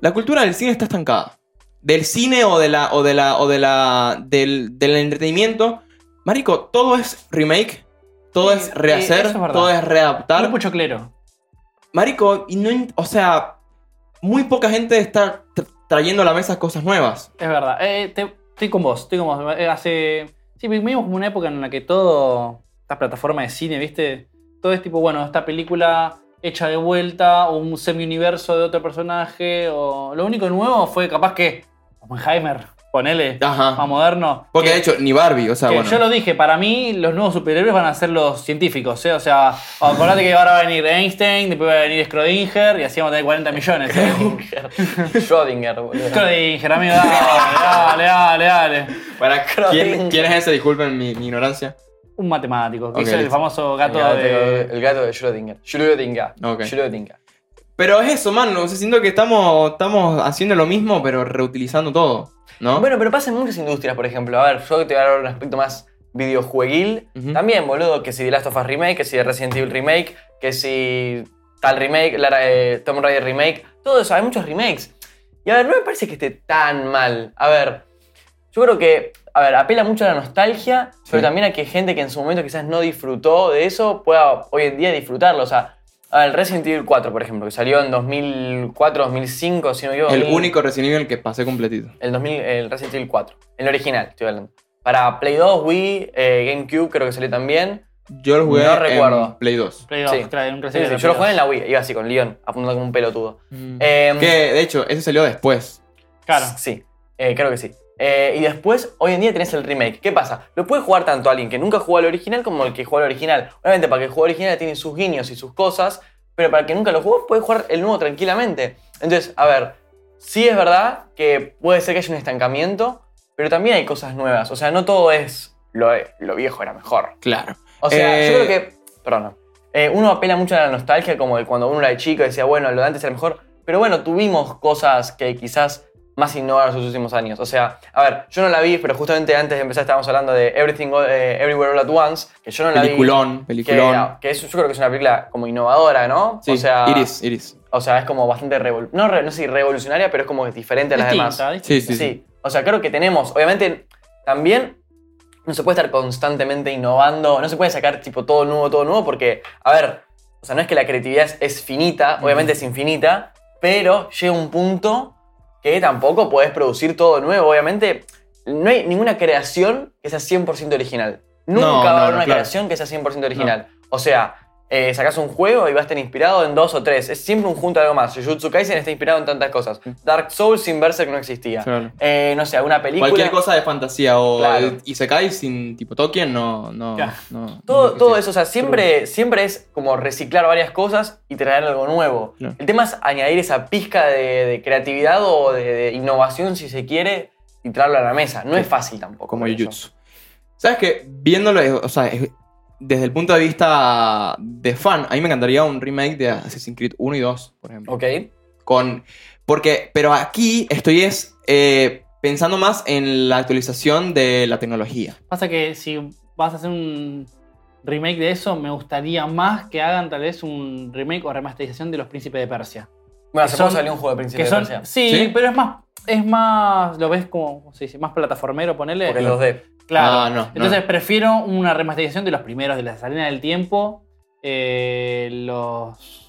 La cultura del cine está estancada. Del cine o de la. o de la. o de la. del, del entretenimiento. Marico, todo es remake. Todo es eh, rehacer. es todo es Muy readaptar. mucho clero. Marico, y no. in- O sea. Muy poca gente está tra- trayendo a la mesa cosas nuevas. Es verdad. Eh, te- estoy con vos, estoy con vos. Eh, hace. Sí, vivimos como una época en la que todo. Estas plataformas de cine, ¿viste? Todo es tipo, bueno, esta película hecha de vuelta, o un semi-universo de otro personaje, o lo único nuevo fue capaz que Oppenheimer, ponele, Ajá. más moderno. Porque que- de hecho, ni Barbie, o sea, que bueno. yo lo dije, para mí los nuevos superhéroes van a ser los científicos, ¿eh? O sea, acordate que ahora va a venir Einstein, después va a venir Schrödinger y así vamos a tener 40 millones. ¿eh? Schrödinger, boludo. Schrödinger, amigo, dale, dale, dale, dale. Para, ¿quién, quién es ese? Disculpen mi, mi ignorancia. Un matemático, que es el listo. famoso gato el, gato, de... el gato de Schrödinger. Schrödinger. Ok. Schrödinger. Pero es eso, man. O sea, siento que estamos, estamos haciendo lo mismo, pero reutilizando todo. ¿No? Bueno, pero pasa en muchas industrias, por ejemplo. A ver, yo te voy a dar un aspecto más videojueguil. También, boludo, que si The Last of Us Remake, que si The Resident Evil Remake, que si tal remake, Lara, eh, Tomb Raider Remake. Todo eso, hay muchos remakes. Y a ver, no me parece que esté tan mal. A ver, yo creo que, a ver, apela mucho a la nostalgia, pero también a que gente que en su momento quizás no disfrutó de eso pueda hoy en día disfrutarlo. O sea, a ver, Resident Evil 4, por ejemplo, que salió en 2004, 2005, si no me equivoco. el 2000. único Resident Evil que pasé completito. El, 2000, el Resident Evil 4. El original, estoy hablando. Para Play 2, Wii, eh, GameCube creo que salió también. Yo lo jugué No en recuerdo. Play 2. Play dos, Sí. claro, un Sí, Resident sí, Evil yo lo jugué en la Wii, iba así con Leon, apuntando como un pelotudo. Mm. Em, que de hecho, ese salió después. Claro. Sí, eh, creo que sí. Eh, y después, hoy en día tenés el remake. ¿Qué pasa? Lo puede jugar tanto alguien que nunca jugó al original como el que jugó al original. Obviamente, para que juegue al original tiene sus guiños y sus cosas, pero para el que nunca lo jugó puede jugar el nuevo tranquilamente. Entonces, a ver, sí es verdad que puede ser que haya un estancamiento, pero también hay cosas nuevas. O sea, no todo es lo, lo viejo era mejor. Claro. O sea, Eh, yo creo que. Perdón. eh, uno apela mucho a la nostalgia, como de cuando uno era chico y decía, bueno, lo de antes era mejor. Pero bueno, tuvimos cosas que quizás más innovaron en sus últimos años. O sea, a ver, yo no la vi, pero justamente antes de empezar estábamos hablando de Everything eh, Everywhere All at Once, que yo no la Peliculón, vi. peliculón. Que, que es- yo creo que es una película como innovadora, ¿no? Sí, o sea, Iris, Iris. O sea, es como bastante revol no, re- no sé si revolucionaria, pero es como diferente a las demás. Distinta. Sí, sí, sí. O sea, creo que tenemos, obviamente, también no se puede estar constantemente innovando, no se puede sacar tipo todo nuevo, todo nuevo, porque, a ver, o sea, no es que la creatividad es, es finita, obviamente es infinita, pero llega un punto que tampoco podés producir todo nuevo, obviamente. No hay ninguna creación que sea 100% original. Nunca No, va a no, haber no, una claro. creación que sea 100% original. O sea, eh, sacás un juego y va a estar inspirado en dos o tres. Es siempre un junto de algo más. Jujutsu Kaisen está inspirado en tantas cosas. Dark Souls sin Berserk no existía. Claro. Eh, no sé, alguna película. Cualquier cosa de fantasía o Claro. y se cae sin tipo Tolkien, no. no, Claro. no Todo, no todo eso, o sea, siempre, siempre es como reciclar varias cosas y traer algo nuevo. El tema es añadir esa pizca de, de creatividad o de, de innovación, si se quiere, y traerlo a la mesa. No es fácil tampoco. Como. Jujutsu. ¿Sabes qué? Viéndolo, o sea, es- desde el punto de vista de fan, a mí me encantaría un remake de Assassin's Creed 1 y 2, por ejemplo. Ok. Con, porque, pero aquí estoy es eh, pensando más en la actualización de la tecnología. Pasa que si vas a hacer un remake de eso, me gustaría más que hagan tal vez un remake o remasterización de los Príncipes de Persia. Bueno, hace poco son- salió un juego de Príncipe de son, Persia. sí, ¿Sí? pero es más, es más, lo ves como, ¿cómo se dice? Más plataformero, ponele. Porque es 2D. Claro. Ah, no, no. Entonces prefiero una remasterización de los primeros, de la Salina del Tiempo, eh, los...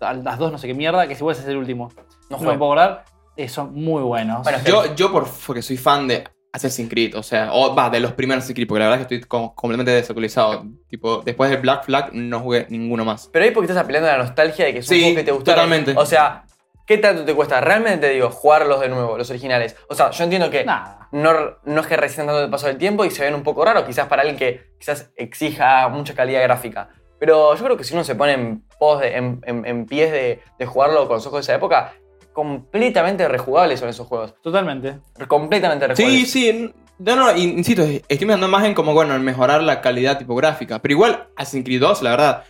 Las dos no sé qué mierda, que si ese es el último. No No, me juego. puedo acordar. eh, son muy buenos. Bueno, Yo, yo por, porque soy fan de Assassin's Creed, o sea, o va, de los primeros Assassin's Creed, porque la verdad es que estoy como completamente desactualizado. Tipo, después de Black Flag no jugué ninguno más. Pero ahí porque estás apelando a la nostalgia de que son Sí, juegos que te gustaron. totalmente. O sea, ¿qué tanto te cuesta? Realmente te digo, jugarlos de nuevo, los originales. O sea, yo entiendo que Nada. no, no es que resistan tanto el paso del tiempo y se ven un poco raros, quizás para alguien que quizás exija mucha calidad gráfica. Pero yo creo que si uno se pone en, pos de- en, en- en pies de, de jugarlo con los ojos de esa época, completamente rejugables son esos juegos. Totalmente. Completamente Sí, rejugables. sí. No, no, in- insisto, estoy pensando más en como, bueno, en mejorar la calidad tipográfica. Pero igual, Assassin's Creed 2, la verdad,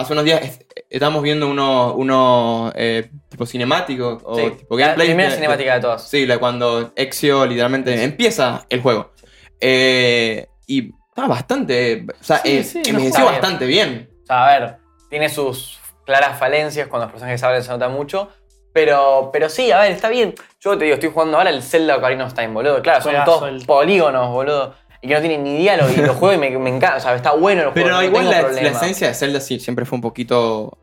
hace unos días est- estábamos viendo uno, uno eh, tipo cinemático o Sí, tipo la primera de- cinemática de todas. Sí, la cuando Ezio literalmente empieza el juego. Eh, y estaba bastante. O sea, Sí, eh, sí, envejeció no está bien. bastante bien. O sea, a ver, tiene sus claras falencias cuando los personajes hablan se nota mucho. Pero, pero sí, a ver, está bien. Yo te digo, estoy jugando ahora el Zelda Ocarina of Time, boludo. Claro, son Juegazo todos el- polígonos, boludo. Y que no tienen ni diálogo. Y los juego y me, me encanta. O sea, está bueno el juego. Pero no igual la, la esencia de Zelda sí siempre fue un poquito.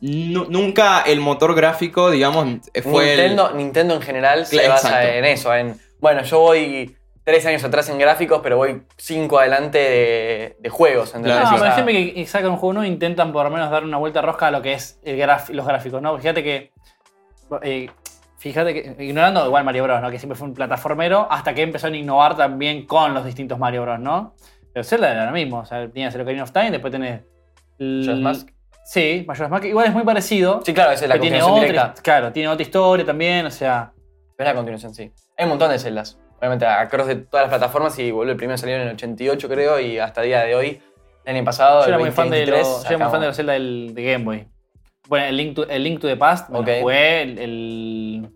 Nu- nunca el motor gráfico, digamos, fue el- Nintendo, Nintendo en general se Claro, basa exacto. en eso. En, bueno, yo voy tres años atrás en gráficos, pero voy cinco adelante de, de juegos. ¿entendés? No, O pero sea, siempre que sacan un juego nuevo intentan por lo menos dar una vuelta rosca a lo que es el graf- los gráficos, ¿no? Fíjate que. eh, fíjate que. Ignorando igual Mario Bros, ¿no? Que siempre fue un plataformero, hasta que empezaron a innovar también con los distintos Mario Bros, ¿no? Pero Zelda era lo mismo. O sea, tenías el Ocarina of Time, después tenés. Majora's Mask. Sí, Majora's Mask. Igual es muy parecido. Sí, claro, esa es la pero tiene continuación otra, directa. claro, tiene otra historia también, o sea. Es la continuación, sí. Hay un montón de celdas. Obviamente, a cross de todas las plataformas y boludo, el primero salió en el 88, creo, y hasta el día de hoy, el año pasado, Yo el era muy fan de 2023, los, yo era muy fan de los Zelda del, de Game Boy. Bueno, el Link to, el Link to the Past me Ok. lo jugué. El, el,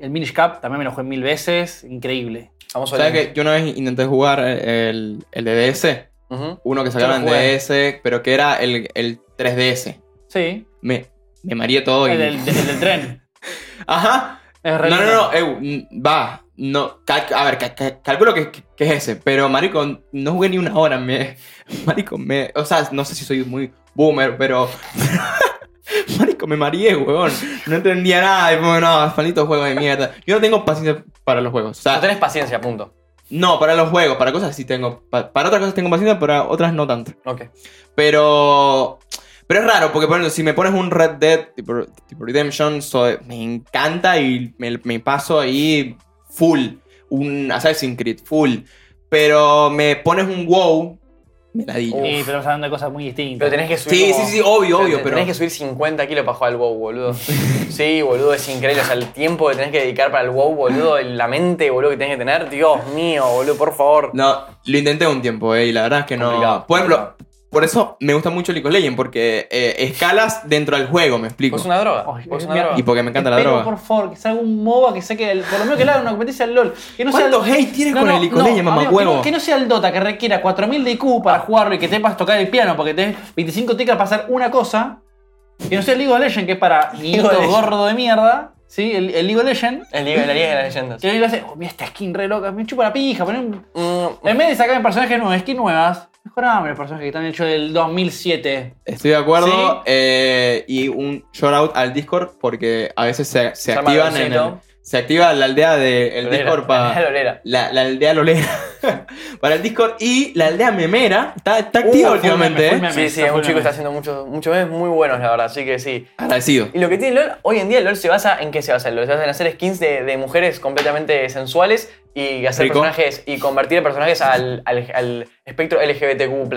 el Minish Cap también me lo jugué mil veces. Increíble. Famoso ¿Sabes Link. que yo una vez intenté jugar el, el de DS? Uno que sacaron en. DS, pero que era el, el 3DS. Sí. Me, me mareé todo y... El del, el del tren. Ajá. Es No, no, no, mm, va. No, cal- a ver, ca- ca- calculo que, que- que es ese, pero marico, no jugué ni una hora, me, marico, me, o sea, no sé si soy muy boomer, pero, marico, me mareé, huevón, no entendía nada, y como, no, maldito juego de mierda, yo no tengo paciencia para los juegos, o sea, No tenés paciencia, punto. no, para los juegos, para cosas sí tengo, pa- para otras cosas tengo paciencia, para otras no tanto, Ok. pero, pero es raro, porque por ejemplo, si me pones un Red Dead tipo, tipo Redemption, me encanta y me, me paso ahí full. Un Assassin's Creed full. Pero me pones un WoW, Sí, pero estamos hablando de cosas muy distintas. Pero tenés que subir. Sí, como- sí, sí, obvio, obvio, pero. Tenés que subir 50 kilos para jugar al WoW, boludo. Sí, boludo, es increíble. O sea, el tiempo que tenés que dedicar para el WoW, boludo, la mente, boludo, que tenés que tener. Dios mío, boludo, por favor. No, lo intenté un tiempo, eh, y la verdad es que no. Complicado, Por ejemplo. Por eso me gusta mucho League of Legends, porque eh, escalas dentro del juego, me explico. Pues una droga. Pues una droga. Y porque me encanta la droga. por favor, que salga un MOBA que saque el, por lo menos que le haga una competencia al LOL. Que no sea ¿Cuánto el- hate tienes con el League of Legends, amigo, mamahuevo? que no- Que no sea el Dota que requiera 4000 de IQ para jugarlo y que te sepas tocar el piano porque tenés 25 teclas para hacer una cosa. Que no sea el League of Legends que es para niñitos gordo de mierda. ¿Sí? El, el League of Legends. El la Liga de las Leyendas. Que lo hace, oh, mira esta skin re loca, me chupa la pija. poné un- Mm, En vez de sacar personajes nuevos, skins nuevas, mejorame los personajes que están hechos del 2007. Estoy de acuerdo. Sí. eh, y un shout out al Discord porque a veces se, se activan en el. Se activa la aldea del Lolera, Discord para. la Lolera. La, la aldea Lolera. para el Discord. Y la aldea Memera. Está, está activa Uh, últimamente. eh. meme. Sí, sí, es un chico que está haciendo muchos muchos memes muy buenos, la verdad, así que sí. Agradecido. Y lo que tiene LOL, hoy en día LOL se basa en qué se basa LOL. Se basa en hacer skins de, de mujeres completamente sensuales y hacer Rico. personajes y convertir personajes al, al, al espectro LGBTQ.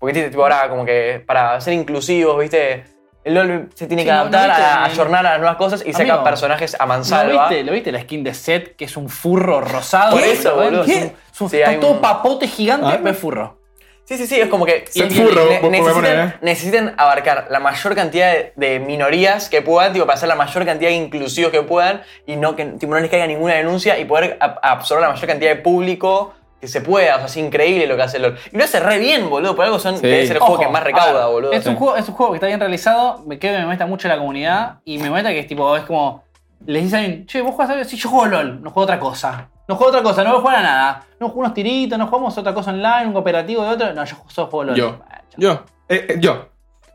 Porque tiene tipo ahora como que para ser inclusivos, ¿viste? El LOL se tiene Sí, que no- adaptar no a, a ayornar a las nuevas cosas y saca amigo, personajes a ¿Lo mansalva. viste, ¿Lo viste la skin de Seth, que es un furro rosado? Por eso, boludo, ¿Qué? es un- Es un- sí, está hay todo un- papote gigante, Ah. es furro. Sí, sí, sí, es como que Set y- y- furro, ne- necesitan, ¿eh? necesitan abarcar la mayor cantidad de, de minorías que puedan, tipo, para hacer la mayor cantidad de inclusivos que puedan y no que tipo, no les caiga ninguna denuncia y poder ab- absorber la mayor cantidad de público que se pueda. O sea, es increíble lo que hace LOL. Y lo hace re bien, boludo. Por algo son, Sí. debe ser el juego que más recauda, ver, boludo. Es un, juego, es un juego que está bien realizado, me quedo que me molesta mucho la comunidad y me molesta que es tipo, es como, les dicen che, vos jugás algo, sí, yo juego LOL, no juego otra cosa. No juego otra cosa, no voy a jugar a nada. No juego unos tiritos, no jugamos otra cosa online, un cooperativo de otro. No, yo solo juego LOL. Yo. Ah. Yo. Eh, eh, yo.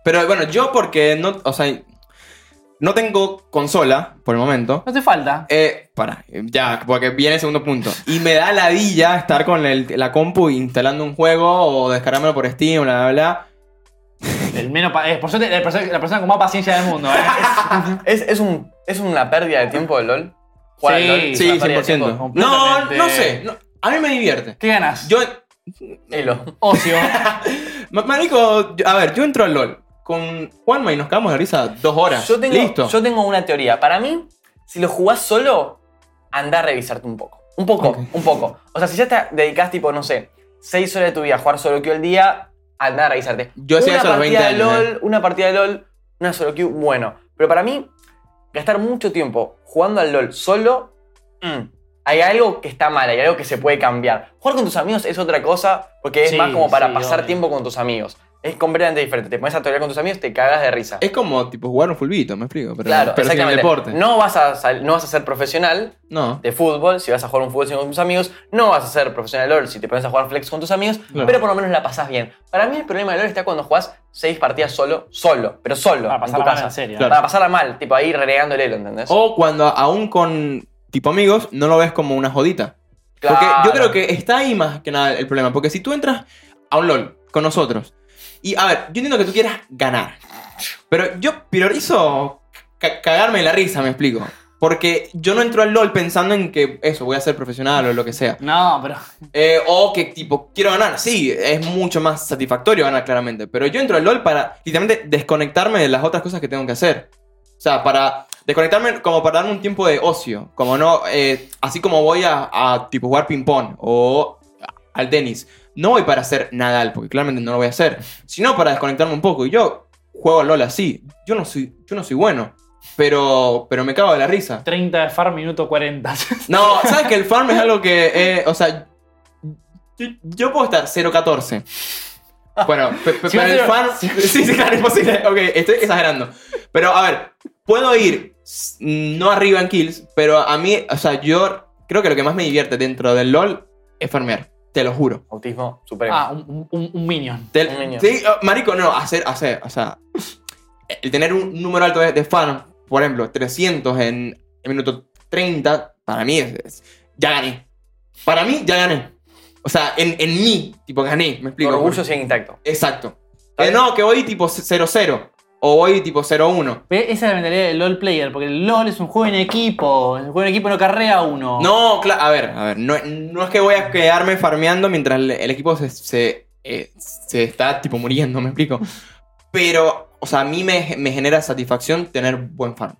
Pero bueno, yo porque no. O sea. No tengo consola por el momento. No te falta. Eh, para, ya, porque viene el segundo punto. Y me da ladilla estar con el- la compu instalando un juego o descargármelo por Steam, bla, bla, bla. El menos eh, por suerte, la persona, la persona con más paciencia del mundo. ¿eh? Es, es, un, es una pérdida de tiempo de LOL. Jugar al Sí, LOL Sí, una pérdida de tiempo. 100%. No, no sé. no, a mí me divierte. ¿Qué ganas? Yo. Elo. Ocio. Ma- Marico, a ver, yo entro al LOL con Juanma y nos quedamos de risa dos horas. Yo tengo, Listo. yo tengo una teoría. Para mí, si lo jugás solo, anda a revisarte un poco. Un poco, un poco. O sea, si ya te dedicás, tipo, no sé, 6 horas de tu vida a jugar solo queue al día, anda a revisarte. Yo hacía una eso a los partida 20 de años, LOL, Una partida de LOL, una solo queue, bueno. Pero para mí, gastar mucho tiempo jugando al LOL solo, mm, hay algo que está mal, hay algo que se puede cambiar. Jugar con tus amigos es otra cosa, porque es Sí, más como para sí, pasar obvio. tiempo con tus amigos. Es completamente diferente. Te pones a torear con tus amigos, te cagas de risa. Es como tipo jugar un fulbito, me explico. Pero, Claro, pero sin el exactamente. deporte. No vas, a sal- no vas a ser profesional No. de fútbol si vas a jugar un fútbol con tus amigos. No vas a ser profesional de LOL si te pones a jugar flex con tus amigos. Claro. Pero por lo menos la pasás bien. Para mí el problema de LOL está cuando jugás seis partidas solo, solo, pero solo, Para en tu pasarla mal en serio. Claro. Para pasarla mal, tipo ahí renegando el elo, ¿entendés? O cuando aún con tipo amigos, no lo ves como una jodita. Porque yo creo que está ahí más que nada el problema. Porque si tú entras a un LOL con nosotros, y a ver, yo entiendo que tú quieras ganar, pero yo priorizo ca- cagarme la risa, me explico. Porque yo no entro al LOL pensando en que eso, voy a ser profesional o lo que sea. No, pero. Eh, o que tipo, quiero ganar. Sí, es mucho más satisfactorio ganar claramente. Pero yo entro al LOL para literalmente desconectarme de las otras cosas que tengo que hacer. O sea, para desconectarme como para darme un tiempo de ocio. Como no, eh, así como voy a, a, tipo jugar ping pong o al tenis. No voy para hacer Nadal, porque claramente no lo voy a hacer. Sino para desconectarme un poco. Y yo juego al LOL así. Yo no soy, yo no soy bueno. Pero, pero me cago de la risa. 30 de farm, minuto 40. No, ¿sabes que el farm es algo que, eh, o sea, yo, yo puedo estar 0-14. Bueno, pe- pe- Si pero el farm... Sí, sí, claro, imposible. Ok, estoy exagerando. Pero, a ver, puedo ir s- no arriba en kills, pero a mí, o sea, yo creo que lo que más me divierte dentro del LoL es farmear. Te lo juro. Autismo supremo. ah, un, un- un minion. Te- Un niño. sí, oh, marico, no, hacer, hacer, o sea, el tener un número alto de, de farm, por ejemplo, 300 en el minuto 30, para mí es, es- ya gané. Para mí, ya gané. O sea, en, en mí, tipo, gané, me explico. orgullo sigue intacto. Exacto. Bien. no, que voy tipo 0-0, o voy tipo 0-1. Ve, Esa es la mentalidad del LOL player, porque el LOL es un juego en equipo. El juego en equipo no carrea uno. No, claro, a ver, a ver, no, no es que voy a quedarme farmeando mientras el, el equipo se, se, eh, se está tipo muriendo, me explico. Pero, o sea, a mí me, me genera satisfacción tener buen farm.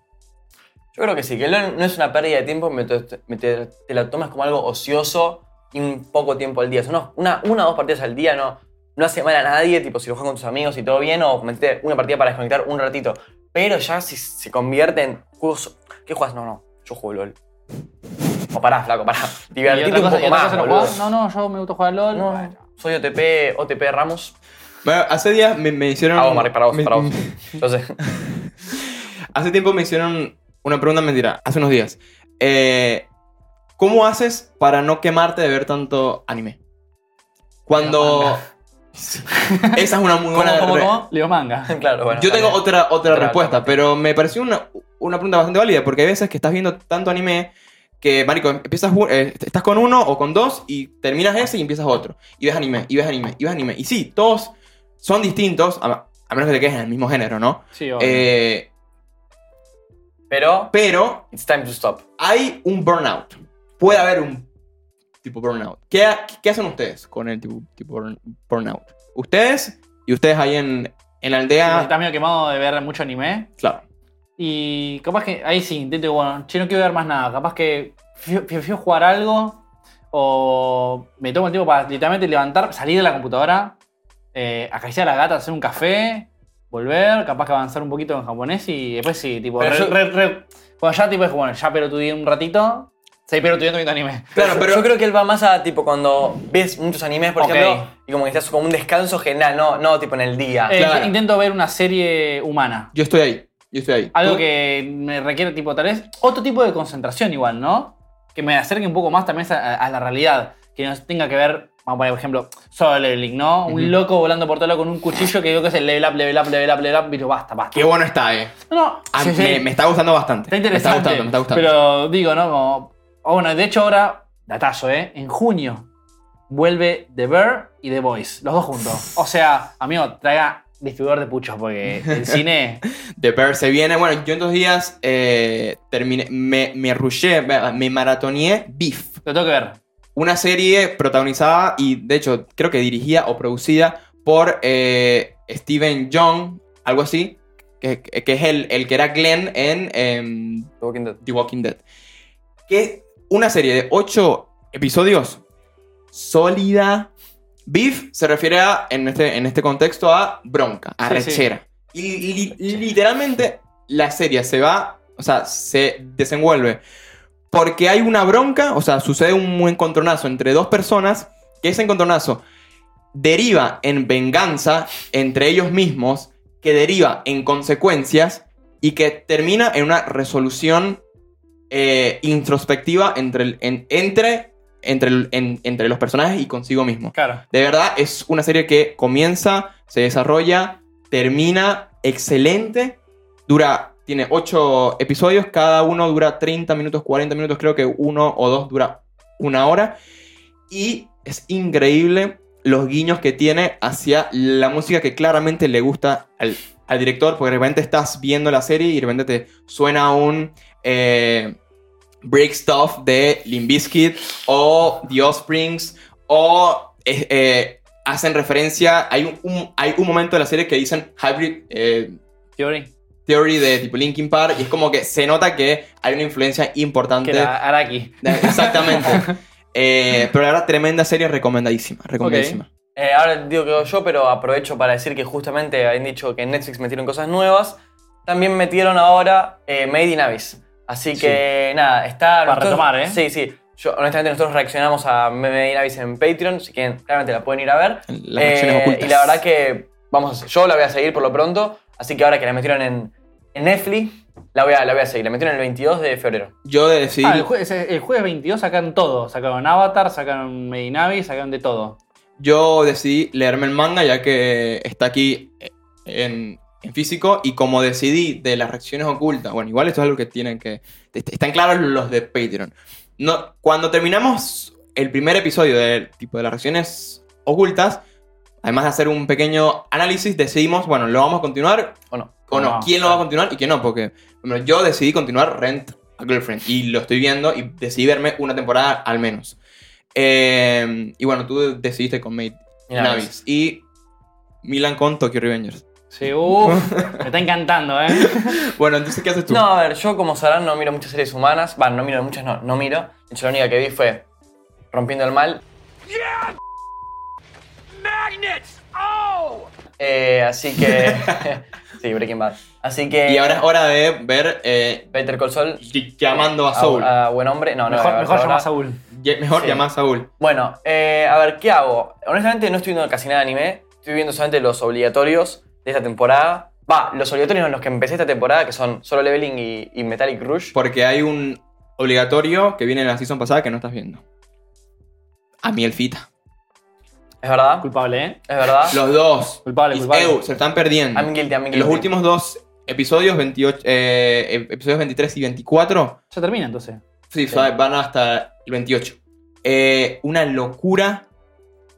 Yo creo que sí, que LOL no es una pérdida de tiempo, me te, me te- te la tomas como algo ocioso y un poco tiempo al día. O sea, no, una, una o dos partidas al día no, no hace mal a nadie, tipo si lo juegas con tus amigos y todo bien, o meterte una partida para desconectar un ratito. Pero ya si se convierte en juegos. ¿Qué juegas? No, no, yo juego LOL. O pará, flaco, pará. ¿Y Divertite un cosa, poco más, no boludo. No, no, yo me gusta jugar LOL. No, Bueno. soy OTP, OTP Ramos. Bueno, hace días me, me hicieron... Ah, vos, Mari, para vos, me- para vos. Entonces, Hace tiempo me hicieron una pregunta mentira, hace unos días. Eh, ¿Cómo haces para no quemarte de ver tanto anime? Cuando... Esa es una muy ¿Cómo, buena... cómo, cómo? Leo manga. claro, bueno. Yo tengo otra, otra respuesta, pero me pareció una, una pregunta bastante válida, porque hay veces que estás viendo tanto anime que, marico, empiezas, eh, estás con uno o con dos y terminas ese y empiezas otro. Y ves anime, y ves anime, y ves anime. Y sí, todos son distintos, a, a menos que te quedes en el mismo género, ¿no? Sí, obvio. Eh, Pero, pero it's time to stop. hay un burnout. Puede haber un tipo burnout. ¿Qué, qué hacen ustedes con el tipo, tipo burn- burnout? Ustedes y ustedes ahí en, en la aldea. Estás medio quemado de ver mucho anime. Claro. Y capaz que ahí sí, intento, bueno, che, no quiero ver más nada. Capaz que prefiero jugar algo o me tomo el tiempo para literalmente levantar, salir de la computadora, eh, acariciar a la gata, hacer un café, volver, capaz que avanzar un poquito en japonés y después sí, tipo, Pero re- yo- re- re- cuando ya tipo es bueno, ya pero tuve un ratito, seguí pero viendo anime. Claro, pero- yo creo que él va más a tipo cuando ves muchos animes, por Ok. ejemplo, y como que estás como un descanso general, no, no tipo en el día. Eh, Claro. Intento ver una serie humana. Yo estoy ahí. Yo estoy ahí. Algo ¿Tú? que me requiere, tipo, tal vez otro tipo de concentración, igual, ¿no? Que me acerque un poco más también a, a la realidad. Que no tenga que ver, vamos a poner, por ejemplo, solo leveling, ¿no? Ujú. Un loco volando por todo lado con un cuchillo que digo que es el level up, level up, level up, level up. Pero basta, basta. Qué bueno está, eh. No, no. Ah, sí, sí, me, me está gustando bastante. está interesante. Me está gustando, me está gustando. Pero digo, ¿no? Como, oh, bueno, de hecho ahora, datazo, ¿eh? En junio vuelve The Bear y The Voice, los dos juntos. O sea, amigo, traiga distribuidor de puchos porque el cine... The Bear se viene. Bueno, yo en dos días eh, terminé, me, me rushé, me maratoneé Beef. Lo tengo que ver. Una serie protagonizada y de hecho creo que dirigida o producida por eh, Steven Young, algo así, que, que es el, el que era Glenn en em, The Walking Dead. The Walking Dead. Que es una serie de ocho episodios sólida. Beef se refiere a, en este, en este contexto a bronca, a Sí, rechera. Y li- literalmente la serie se va, o sea, se desenvuelve porque hay una bronca, o sea, sucede un encontronazo entre dos personas, que ese encontronazo deriva en venganza entre ellos mismos, que deriva en consecuencias y que termina en una resolución eh, introspectiva entre, el- en- entre, entre, el- en- entre los personajes y consigo mismo. Claro. De verdad, es una serie que comienza, se desarrolla, termina excelente, dura tiene 8 episodios, cada uno dura 30 minutos, 40 minutos, creo que uno o dos dura una hora. Y es increíble los guiños que tiene hacia la música que claramente le gusta al, al director, porque de repente estás viendo la serie y de repente te suena un eh, Break Stuff de Limp Bizkit o The Offsprings o eh, eh, hacen referencia, hay un, un- hay un momento de la serie que dicen Hybrid eh, Theory. Theory de tipo Linkin Park y es como que se nota que hay una influencia importante. Que era Araki. Exactamente. Pero la verdad, tremenda serie, recomendadísima. Recomendadísima. Eh, ahora digo que yo, pero aprovecho para decir que justamente habían dicho que en Netflix metieron cosas nuevas. También metieron ahora eh, Made in Abyss. Así que nada, está. Para retomar, ¿eh? Sí, sí. Yo, honestamente, nosotros reaccionamos a in Abyss en Patreon. Si quieren, claramente la pueden ir a ver. Las Eh, ocultas. Y la verdad que, vamos, a- yo la voy a seguir por lo pronto. Así que ahora que la metieron en, en Netflix, la voy, a, la voy a seguir. La metieron el 22 de febrero. Yo decidí. Ah, el, jue- el jueves 22 sacaron todo. Sacaron Avatar, sacaron Medinavi, sacaron de todo. Yo decidí leerme el manga ya que está aquí en, en físico y como decidí de las reacciones ocultas, bueno, igual esto es algo que tienen que... est- Están claros los de Patreon. No, cuando terminamos el primer episodio del tipo de las reacciones ocultas, además de hacer un pequeño análisis, decidimos, bueno, ¿lo vamos a continuar ¿O no? o no? No, ¿Quién lo va a continuar y quién no? Porque bueno, yo decidí continuar Rent a Girlfriend y lo estoy viendo y decidí verme una temporada al menos. Eh, y bueno, tú decidiste con Mira, Navis y Milan con Tokyo Revengers. Sí, uff, me está encantando, ¿eh? Bueno, entonces, ¿qué haces tú? No, a ver, yo como sabrán no miro muchas series humanas. Va, no miro muchas, no, no miro. De hecho, la única que vi fue Rompiendo el Mal. Eh, así que... sí, Breaking Bad. Así que... Y ahora es hora de ver eh, Better Call Saul. llamando a Saul. A, a buen hombre. No, no. mejor a ver, mejor llama a Saúl. Ye- Mejor sí. llamar a Saul. Bueno, eh, a ver, ¿qué hago? Honestamente no estoy viendo casi nada de anime. Estoy viendo solamente los obligatorios de esta temporada. Va, los obligatorios en los que empecé esta temporada, que son Solo Leveling y, y Metallic Rush. Porque hay un obligatorio que viene en la season pasada que no estás viendo. A mi Elfita. Es verdad, Culpable, ¿eh? es verdad. Los dos. Culpable, Y- culpable. Ew, se están perdiendo. I'm guilty, I'm guilty. Los últimos dos episodios, 28, eh, episodios 23 y 24, Ya termina entonces. sí, van hasta el 28. Eh, una locura,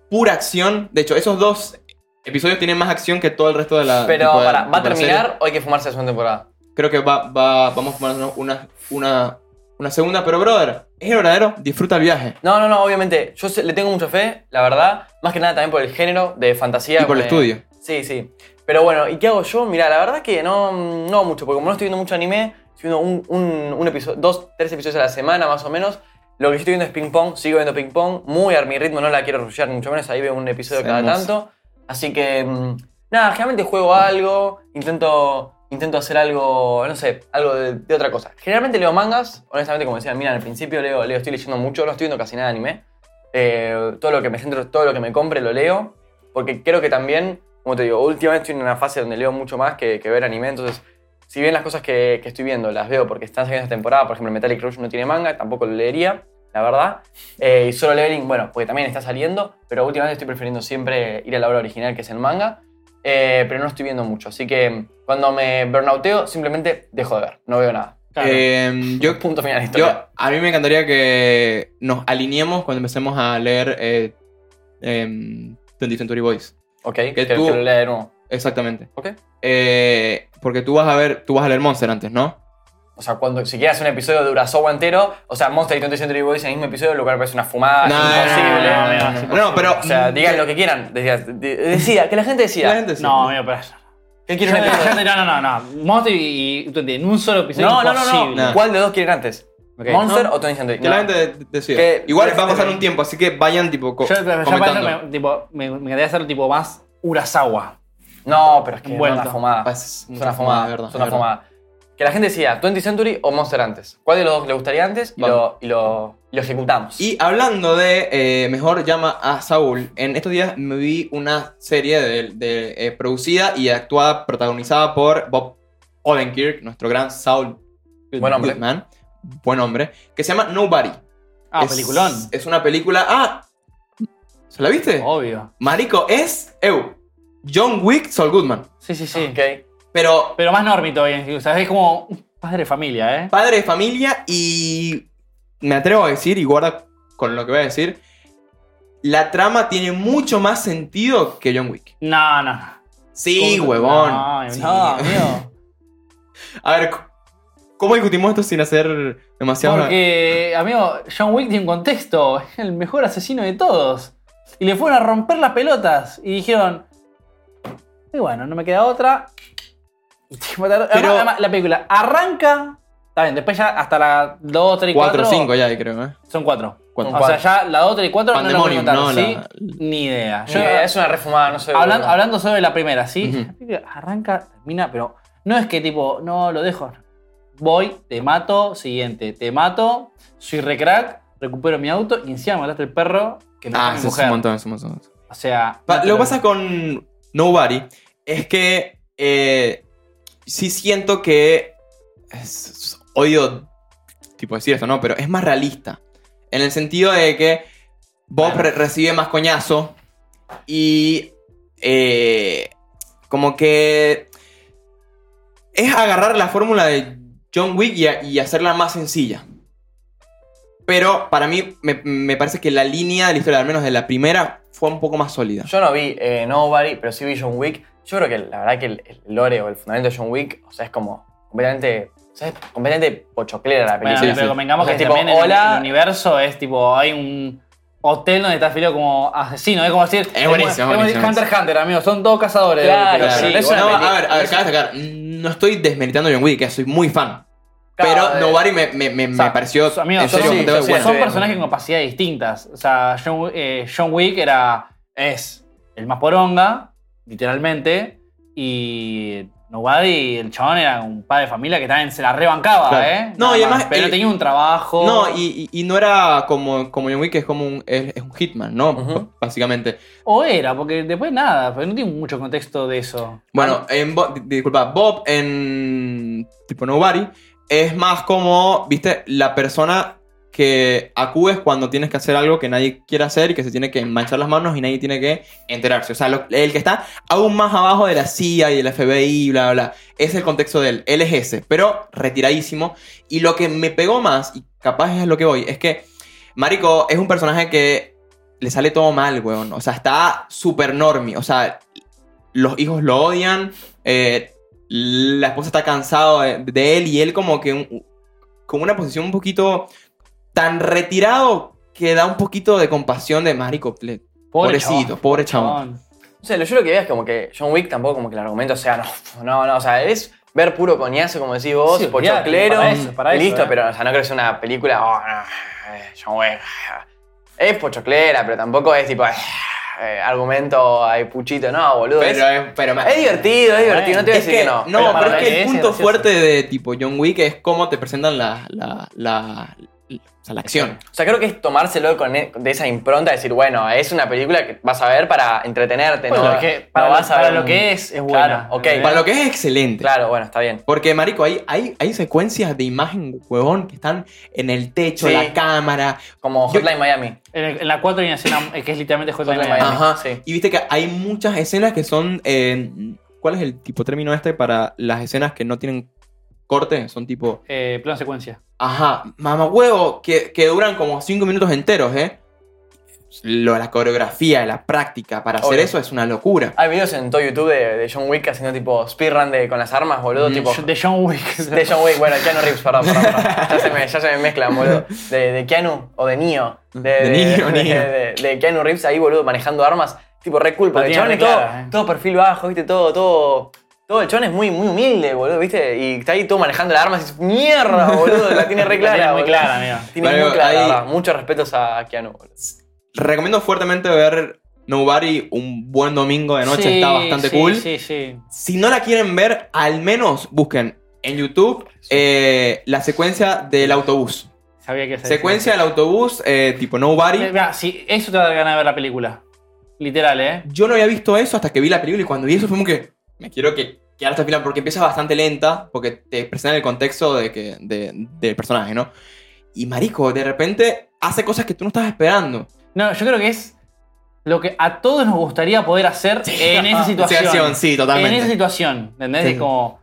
pura acción. De hecho, esos dos episodios tienen más acción que todo el resto de la. Pero de- para, ¿va a serie. terminar o hay que fumarse la segunda temporada? Creo que va, va, vamos a ponernos una, una, una segunda, pero brother, es el verdadero, disfruta el viaje. No, no, no, obviamente. Yo le tengo mucha fe, la verdad. Más que nada también por el género de fantasía. Y por el estudio. Sí, sí. Pero bueno, ¿y qué hago yo? Mira, la verdad que no, no mucho, porque como no estoy viendo mucho anime, estoy viendo un, un, un episodio, dos, tres episodios a la semana más o menos. Lo que estoy viendo es ping pong, sigo viendo ping pong, muy a mi ritmo, no la quiero rushear mucho menos, ahí veo un episodio cada tanto. Así que, mm, nada, generalmente juego algo, intento, intento hacer algo, no sé, algo de, otra cosa. Generalmente leo mangas, honestamente, como decía, mira, al principio leo, leo, estoy leyendo mucho, no estoy viendo casi nada de anime. Eh, todo lo que me centro, todo lo que me compre lo leo, porque creo que también, como te digo, últimamente estoy en una fase donde leo mucho más que, que ver anime, entonces, si bien las cosas que, que estoy viendo las veo porque están saliendo esta temporada, por ejemplo, Metallic Rush no tiene manga, tampoco lo leería, la verdad. Eh, y solo Leveling, bueno, porque también está saliendo, pero últimamente estoy prefiriendo siempre ir a la obra original, que es el manga, eh, pero no estoy viendo mucho, así que cuando me burnouteo, simplemente dejo de ver, no veo nada. Claro. Eh, yo, Punto final de historia. yo, a mí me encantaría que nos alineemos cuando empecemos a leer eh, em, 20th Century Boys. ok, que, que que tú- lo lea de nuevo. Exactamente. Ok. Eh, porque tú vas a ver, tú vas a leer Monster antes, ¿no? O sea, cuando si quieres un episodio de Urasawa entero, o sea, Monster y 20th Century Boys en el mismo episodio, lo cual parece una fumada, es imposible. no, no, no, no, no, no, pero O sea, digan lo que quieran. Decía, de- decía, que la gente decía. La gente sí. No, mira, pero. ¿Qué quieren yo- No, no, no, no. Monster y, y en un solo episodio. No, no, no, no. ¿Cuál de dos quieren antes? Ok. ¿Monster No. o 20th Century? Que la No. gente decida. Que- Igual va a pasar un tiempo, así que vayan tipo co- Yo, pero comentando. me, tipo, me, me encantaría hacerlo tipo más Urasawa. No, pero es que es una fumada. Es una fumada, verdad, es una fumada. Que la gente decía 20th Century o Monster antes. ¿Cuál de los dos le gustaría antes? Y, lo, y, lo, ejecutamos. Y hablando de eh, Mejor llama a Saúl, en estos días me vi una serie de, de, eh, producida y actuada, protagonizada por Bob Odenkirk, nuestro gran Saul Buen hombre. Goodman, buen hombre, que se llama Nobody. Ah, Es- peliculón. Es una película... ¡Ah! ¿Se la viste? Obvio. Marico, es... Eu, John Wick, Saul Goodman. Sí, sí, sí. Ok. Pero Pero más normie todavía. O sea, es como un padre de familia, ¿eh? padre de familia y me atrevo a decir, y guarda con lo que voy a decir, la trama tiene mucho más sentido que John Wick. No, no. Sí, ¿Cómo? huevón. No, Sí. no, amigo. A ver, ¿cómo discutimos esto sin hacer demasiado... Porque, amigo, John Wick tiene un contexto. Es el mejor asesino de todos. Y le fueron a romper las pelotas. Y dijeron. Y bueno, no me queda otra. Mataron. Pero- Además, además, la película arranca. Está bien, después ya hasta la 2, 3 y 4. 4 o 5 ya, creo, ¿eh? Son 4. Cuatro. O sea, ya la 2, 3 y 4 no la voy a Pandemonium, contar, no, ¿sí? la- Ni idea. Yo, es una refumada, no sé. hablando, boludo. hablando sobre la primera, ¿sí? Ujú. La película arranca, termina, pero no es que tipo, no lo dejo. Voy, te mato, siguiente, te mato, soy recrack, recupero mi auto y encima mataste el perro que me Ah, mi es mujer. un montón, es un montón. O sea. Pa- no te Lo que pasa con Nobody es que eh, sí siento que. es- es- odio tipo decir esto, ¿no? Pero es más realista. En el sentido de que Bob Bueno. re- recibe más coñazo y. eh, como que. Es agarrar la fórmula de John Wick y, hacerla más sencilla. Pero para mí me, me parece que la línea de la historia, al menos de la primera, fue un poco más sólida. Yo no vi eh, Nobody, pero sí vi John Wick. Yo creo que la verdad que el, el lore o el fundamento de John Wick, o sea, es como completamente, o sea, es completamente pochoclera la Bueno, película. Sí, pero sí. convengamos O sea, que tipo, también en el- hola. el universo es tipo, hay un hotel donde está afiliado como asesino. Es como decir, Es buenísimo, es como buenísimo. Hunter x Hunter, amigos, son todos cazadores. Claro, pero sí, bueno, no, a ver, a ver, cabe destacar, no estoy desmeritando a John Wick, que soy muy fan. Claro, pero eh, Nobody me, me, me, me O sea, pareció amigos, en serio son- bastante sí, yo sí, bueno. son sí. personajes con capacidades distintas. O sea, John, eh, John Wick era, es el más poronga, literalmente, y Nobody, el chabón era un padre de familia que también se la rebancaba, Claro. ¿eh? No, Nada y más. además, Pero eh, tenía un trabajo. No, y, y- y no era como, como John Wick, que es como un, es, es un hitman, ¿no? Básicamente. O era, porque después nada, pero no tiene mucho contexto de eso. Bueno, en Bo- di- disculpa, Bob en tipo Nobody es más como, viste, la persona que acudes cuando tienes que hacer algo que nadie quiere hacer y que se tiene que manchar las manos y nadie tiene que enterarse. O sea, el que está aún más abajo de la CIA y del FBI, bla, bla, bla. Es el contexto de él. Él es ese, pero retiradísimo. Y lo que me pegó más, y capaz es lo que voy, es que Marico es un personaje que le sale todo mal, weón. O sea, está súper normie. O sea, los hijos lo odian. eh, la esposa está cansado de, él y él como que un- como una posición un poquito tan retirado que da un poquito de compasión de Marico. Pobre pobrecito, chabón, pobre chabón. O sea, lo- yo lo que veo es como que John Wick tampoco como que el argumento sea, no, no, no, o sea, es ver puro coñazo, como decís vos, Sí, pochoclero, para eso, para y eso, listo, eh. pero o sea, no creo que sea una película, oh, no, eh, John Wick, es pochoclera, pero tampoco es tipo, eh, argumento, hay puchito, no, boludo. Pero, es, es, pero es divertido, es divertido, no te voy a decir que, que no. no, Pero es que el punto fuerte de tipo John Wick es cómo te presentan la, la, la, o sea, la acción. O sea, creo que es tomárselo con e- de esa impronta, decir, bueno, es una película que vas a ver para entretenerte, Bueno, ¿no? es que no para, lo, vas a para ver lo un- que es, es buena. Claro, ok. ¿entendés? Para lo que es excelente. Claro, bueno, está bien. Porque, marico, hay, hay, hay secuencias de imagen, huevón, que están en el techo, Sí. la cámara. Como Yo- Hotline Miami. En, el- en la 4 hay una escena que es literalmente Hotline Hotline Miami. Miami. Ajá. sí. Y viste que hay muchas escenas que son... eh, ¿Cuál es el tipo término este para las escenas que no tienen corte? Son tipo... Eh, plano secuencia. Ajá, mamá huevo, que, que duran como 5 minutos enteros, ¿eh? Lo, la coreografía, la práctica para hacer Obvio. eso es una locura. Hay videos en todo YouTube de, de John Wick haciendo tipo speedrun de, con las armas, boludo, Mm, tipo... De John Wick. De John Wick, bueno, Keanu Reeves, perdón, perdón, perdón. Ya se me, ya se me mezclan, boludo. De, de Keanu o de Neo. De, De Neo, de, Neo. de- de Keanu Reeves ahí, boludo, manejando armas. Tipo, re cool, porque todo, clara, eh. todo perfil bajo, viste, todo, todo... Todo el chabón es muy, muy humilde, boludo, viste, y está ahí todo manejando las armas y dices, mierda, boludo, la tiene re La clara, tiene muy boludo. clara, amigo. Tiene Pero muy clara, la. Muchos respetos a Keanu, boludo. Recomiendo fuertemente ver Nobody un buen domingo de noche, Sí, está bastante sí, cool. Sí, sí. Si no la quieren ver, al menos busquen en YouTube eh, la secuencia del autobús. Sabía que esa Secuencia del autobús, eh, tipo Nobody. Mira, si eso te va a dar ganas de ver la película. Literal, ¿eh? Yo no había visto eso hasta que vi la película y cuando vi eso fue como que me quiero que quedar hasta el final porque empieza bastante lenta porque te presentan el contexto de que, de- del personaje, ¿no? Y marico, de repente hace cosas que tú no estás esperando. No, yo creo que es lo que a todos nos gustaría poder hacer en esa situación. Situación, sí, totalmente. En esa situación, ¿entendés? Es como.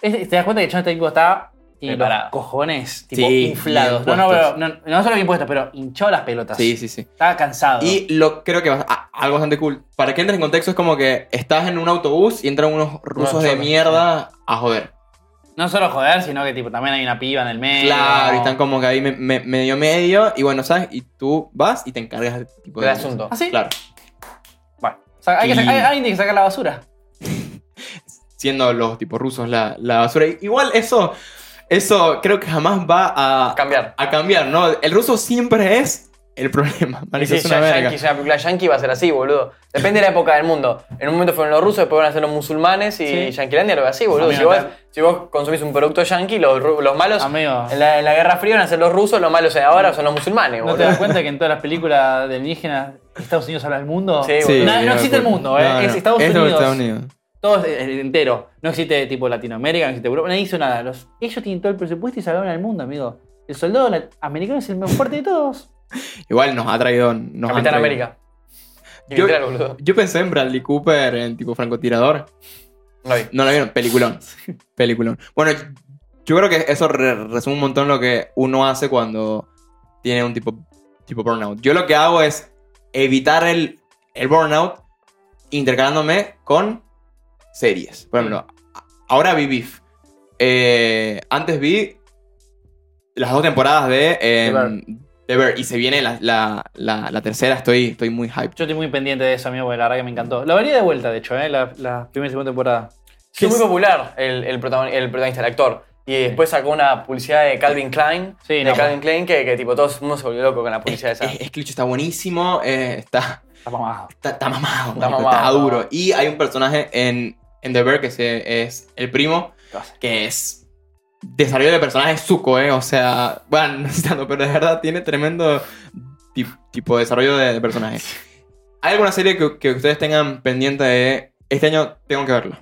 es- te das cuenta que John este tipo está. Y los Preparado. cojones, tipo, Sí, inflados. No, bien no, pero, puestos. no, no solo bien puestos, pero hinchado las pelotas. Sí, sí, sí. Estaba cansado. Y lo creo que va- a- algo bastante cool. Para que entres en contexto, es como que estás en un autobús y entran unos rusos de mierda a joder. No solo joder, sino que tipo, también hay una piba en el medio. Claro, y están como que ahí me- me- medio medio. Y bueno, ¿sabes? Y tú vas y te encargas tipo, Del de asunto. ¿Ah, sí? Claro. Bueno, o sea, hay que Y- sa- hay- alguien tiene que sacar la basura. Siendo los tipos rusos la, la basura. Igual eso, eso creo que jamás va a, Cambiar. a cambiar, ¿no? El ruso siempre es el problema. Marico, si es una ya verga. Yankee, ya la película Yankee va a ser así, boludo. Depende de la época del mundo. En un momento fueron los rusos, después van a ser los musulmanes y Sí. Yanquilandia lo ve así, boludo. Amigo, Si vos, si vos consumís un producto yankee, los, los malos Amigo. en la, en la Guerra Fría van a ser los rusos, los malos ahora son los musulmanes, ¿No te boludo. das cuenta que en todas las películas de alienígenas Estados Unidos habla del mundo? Sí, Sí, boludo. No, no existe el mundo, ¿eh? Es Estados es Unidos. Estados Unidos. Todo es el entero. No existe tipo Latinoamérica, no existe Europa, nadie hizo nada. Los, ellos tienen todo el presupuesto y salvaron al mundo, amigo. El soldado americano es el más fuerte de todos. Igual nos ha traído. Nos Capitán traído- América. Yo-. Yo pensé en Bradley Cooper en tipo francotirador. No vi. No lo vieron, peliculón. Peliculón. Bueno, yo creo que eso re- resume un montón lo que uno hace cuando tiene un tipo, tipo burnout. Yo lo que hago es evitar el, el burnout intercalándome con series. Por ejemplo, ahora vi Beef. Eh, antes vi las dos temporadas de, eh, The Bear. The Bear, y se viene la, la- la- la tercera. Estoy, estoy muy hype. Yo estoy muy pendiente de eso, amigo, porque la verdad que me encantó. La vería de vuelta, de hecho, ¿eh? la, primera y segunda temporada. Sí, muy popular el, el, protagon- el protagonista, el actor. Y después sacó una publicidad de Calvin Klein. Sí, de no. Calvin Klein que, que tipo todo el mundo se volvió loco con la publicidad esa. Es, es que está buenísimo. eh, está, Está mamado. Está, está mamado, Está mamado, está duro. Y hay un personaje en, en The Bear que se- es el primo, que es desarrollo de personaje suco, ¿eh? O sea, bueno, no sé tanto, pero de verdad tiene tremendo ti- tipo de desarrollo de, de personaje. ¿Hay alguna serie que, que ustedes tengan pendiente de este año tengo que verla?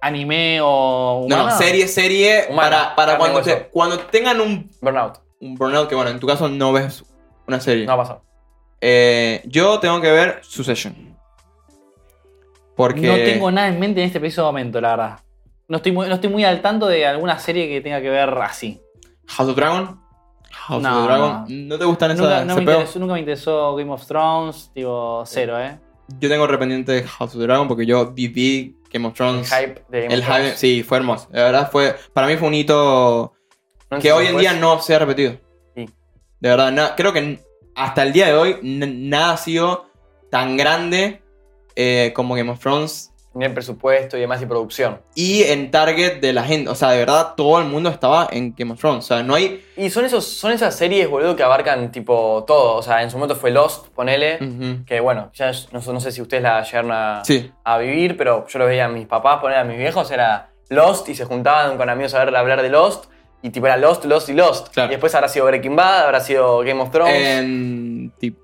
¿Anime o No, humana? no, serie, serie, Humana, para, te- cuando tengan un, Burnout. un burnout, que bueno, en tu caso no ves una serie. No ha pasado. Eh, yo tengo que ver Succession. Porque... No tengo nada en mente en este preciso momento, la verdad. No estoy, muy, no estoy muy al tanto de alguna serie que tenga que ver así. House of Dragon. House No, of Dragon. ¿No, te gustan esas Nunca, no me interesó, nunca me interesó Game of Thrones, tipo cero, ¿eh? Yo tengo rependiente de House of Dragon porque yo viví Game of El Thrones. hype de Game El of Thrones. hype, sí, fue hermoso. La verdad fue, para mí fue un hito No que hoy en después- día no se ha repetido. Sí. De verdad, creo que hasta el día de hoy nada ha sido tan grande eh, como Game of Thrones Ni el presupuesto y demás y producción. y en target de la gente. O sea, de verdad todo el mundo estaba en Game of Thrones. O sea, no hay... Y son, esos, son esas series, boludo, que abarcan tipo todo. O sea, en su momento fue Lost, ponele. Ujú. Que bueno, ya no, sé- no sé si ustedes la llegaron a, Sí. a vivir, pero yo lo veía a mis papás, poner a mis viejos, era Lost y se juntaban con amigos a ver hablar de Lost. Y tipo era Lost, Lost y Lost. Claro. Y después habrá sido Breaking Bad, habrá sido Game of Thrones. En ti-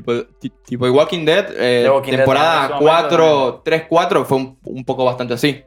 tipo, ti- tipo The Walking Dead, eh, The Walking Dead temporada momento 4, 3, 4, fue un, un poco bastante así.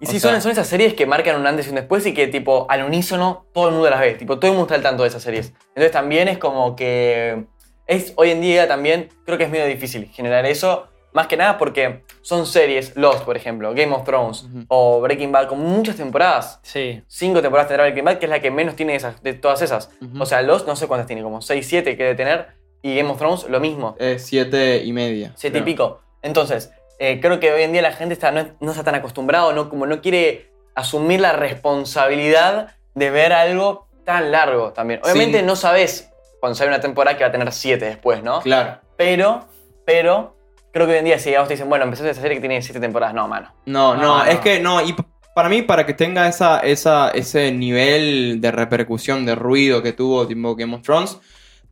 y o sí, sea- son, son esas series que marcan un antes y un después y que tipo al unísono todo el mundo las ve. Tipo, todo el mundo está al tanto de esas series. Entonces también es como que... Es, hoy en día también creo que es medio difícil generar eso. Más que nada porque son series, Lost por ejemplo, Game of Thrones Ujú. o Breaking Bad, con muchas temporadas. Sí. Cinco temporadas tendrá Breaking Bad, que es la que menos tiene de, esas, de todas esas. Ujú. O sea, Lost no sé cuántas tiene, como 6, 7 que debe tener. Y Game of Thrones lo mismo, Eh, siete y media. 7 y pico. Entonces, eh, creo que hoy en día la gente está, no, no está tan acostumbrado, no, como no quiere asumir la responsabilidad de ver algo tan largo también. Obviamente Sí. no sabes cuando sale una temporada que va a tener 7 después, ¿no? Claro. Pero, pero, creo que hoy en día si a vos te dicen, bueno, empezaste esta serie que tiene 7 temporadas, no, mano. No, no, No, es que no, y para mí, para que tenga esa, esa, ese nivel de repercusión, de ruido que tuvo tipo Game of Thrones,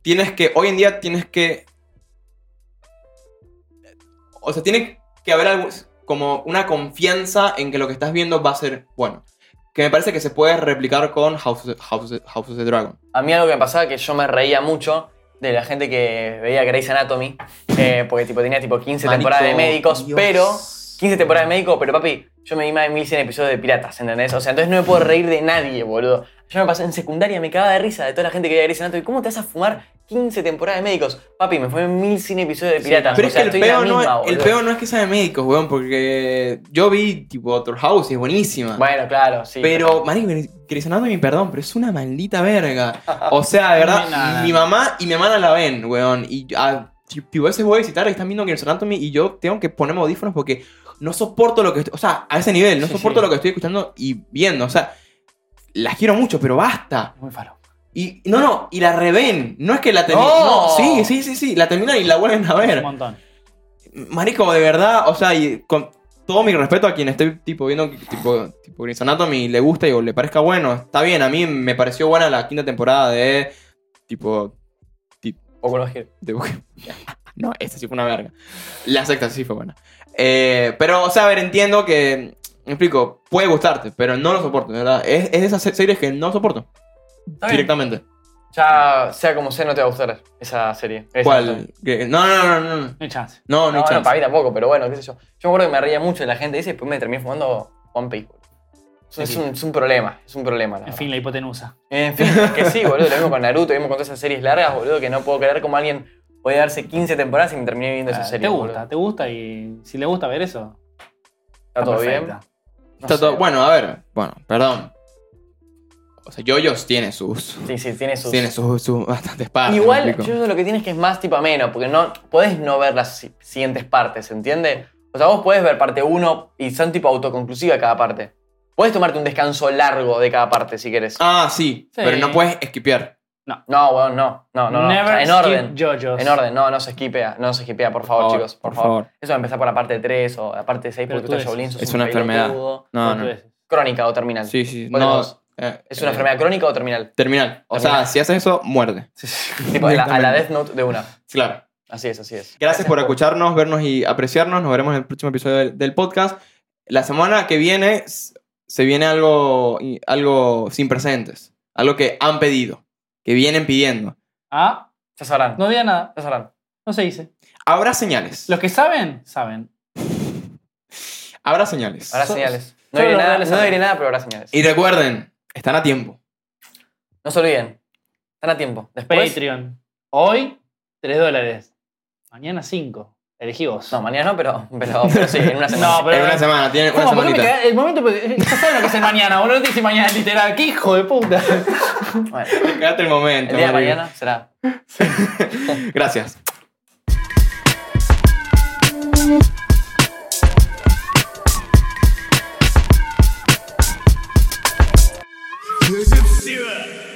tienes que, hoy en día tienes que... O sea, tiene que haber algo, como una confianza en que lo que estás viendo va a ser bueno. Que me parece que se puede replicar con House, of- House, of- House of the Dragon. A mí algo que me pasaba que yo me reía mucho de la gente que veía Grey's Anatomy, eh, porque tipo, tenía tipo 15 Marico, temporadas de médicos, Dios. pero 15 temporadas de médicos, pero papi, yo me vi más de 1100 episodios de piratas, ¿entendés? O sea, entonces no me puedo reír de nadie, boludo. Yo me pasé en secundaria, me cagaba de risa de toda la gente que veía Grey's Anatomy. ¿Cómo te vas a fumar 15 temporadas de médicos? Papi, me fue mil cien episodios de Sí, piratas. Pero o es sea, que el estoy en la peo, no, misma, es- el boludo. peo no es que sea de médicos, weón, porque yo vi tipo Doctor House y es buenísima. Bueno, claro, sí. Pero, marico, Grey's Anatomy, perdón, pero es una maldita verga. O sea, de verdad, mi mamá y mi hermana la ven, weón. Y a, tipo, a veces voy a visitar y están viendo Grey's Anatomy y yo tengo que ponerme audífonos porque no soporto lo que estoy... O sea, a ese nivel, no Sí, soporto sí. lo que estoy escuchando y viendo. O sea, las quiero mucho, pero basta. Muy faro. Y no, no, y la reven. No es que la terminan. ¡No! No, sí, sí, sí, sí. La terminan y la vuelven a Un ver. montón. Marico, de verdad, o sea, y con todo mi respeto a quien esté tipo viendo tipo, tipo Grey's Anatomy y le gusta y o le parezca bueno, está bien. A mí me pareció buena la quinta temporada de tipo O con los de No, esta sí fue una verga. La sexta sí fue buena. Eh, pero, o sea, a ver, entiendo que. Me explico, puede gustarte, pero no lo soporto, de verdad. Es, es de esas se- series que no soporto. Está bien. Directamente. Ya, sea como sea, no te va a gustar esa serie. ¿Cuál? No, no, no, no. No, No hay chance. no, no, No, hay no, chance. para mí tampoco, pero bueno, qué sé yo. Yo me acuerdo que me reía mucho de la gente dice y después me terminé fumando One Piece, Es, Sí. un, es un problema, es un problema. la En fin, la hipotenusa. En fin, es que sí, boludo. Lo mismo con Naruto, lo mismo con todas esas series largas, boludo, que no puedo creer cómo alguien puede darse 15 temporadas y me terminé viendo esa Ah, serie. te gusta, boludo. te gusta y si le gusta ver eso, ¿Está todo bien? No Está sé. todo- Bueno, a ver, bueno, perdón. O sea, Yoyos tiene sus. Sí, sí, tiene sus. Tiene sus, sus bastantes partes. ¿me Igual, explico? yo lo que tienes que es más tipo ameno, porque no podés no ver las si- siguientes partes, ¿entiende? O sea, vos podés ver parte 1 y son tipo autoconclusiva cada parte. Podés tomarte un descanso largo de cada parte si querés. Ah, sí, Sí. pero no puedes esquipear. No, weón, no. No, no, no. O Never sea, en skip orden. JoJo's. En orden, no, no se esquipea, no se esquipea, por favor, Por chicos, por, por favor. favor. Eso va a empezar por la parte 3 o la parte 6 Pero porque tú tú estás ves, Shaolin, es un una enfermedad. No, ¿Cuántas no. Crónica o terminal. Sí, sí. ¿Cuál de No, eh, ¿Es una eh, enfermedad crónica o terminal? Terminal. O sea, si haces eso, muerde. Tipo, a la, a la. Death Note de una. Claro. Así es, así es. Gracias por escucharnos, vernos y apreciarnos. Nos veremos en el próximo episodio del, del podcast. La semana que viene se viene algo, algo sin precedentes. Algo que han pedido. Que vienen pidiendo. Ah, Ya sabrán. no diga nada, Ya sabrán. no se dice. Habrá señales. Los que saben, saben. Habrá señales. Habrá So- señales. No solo diré nada, no diré nada, pero habrá señales. Y recuerden, están a tiempo. No se olviden. Están a tiempo. Después. Patreon. Hoy, 3 dólares. Mañana 5. Elegí vos. No, mañana no, pero, pero, pero sí, en una semana. No, pero- en una semana, tienen una ¿Cómo? ¿Por qué me cagás? El momento, porque ya saben lo que es el mañana, boludo. No te dice mañana literal. ¿Qué hijo de puta? Bueno, Quédate el momento. el día de mañana será. Gracias. Egyptian.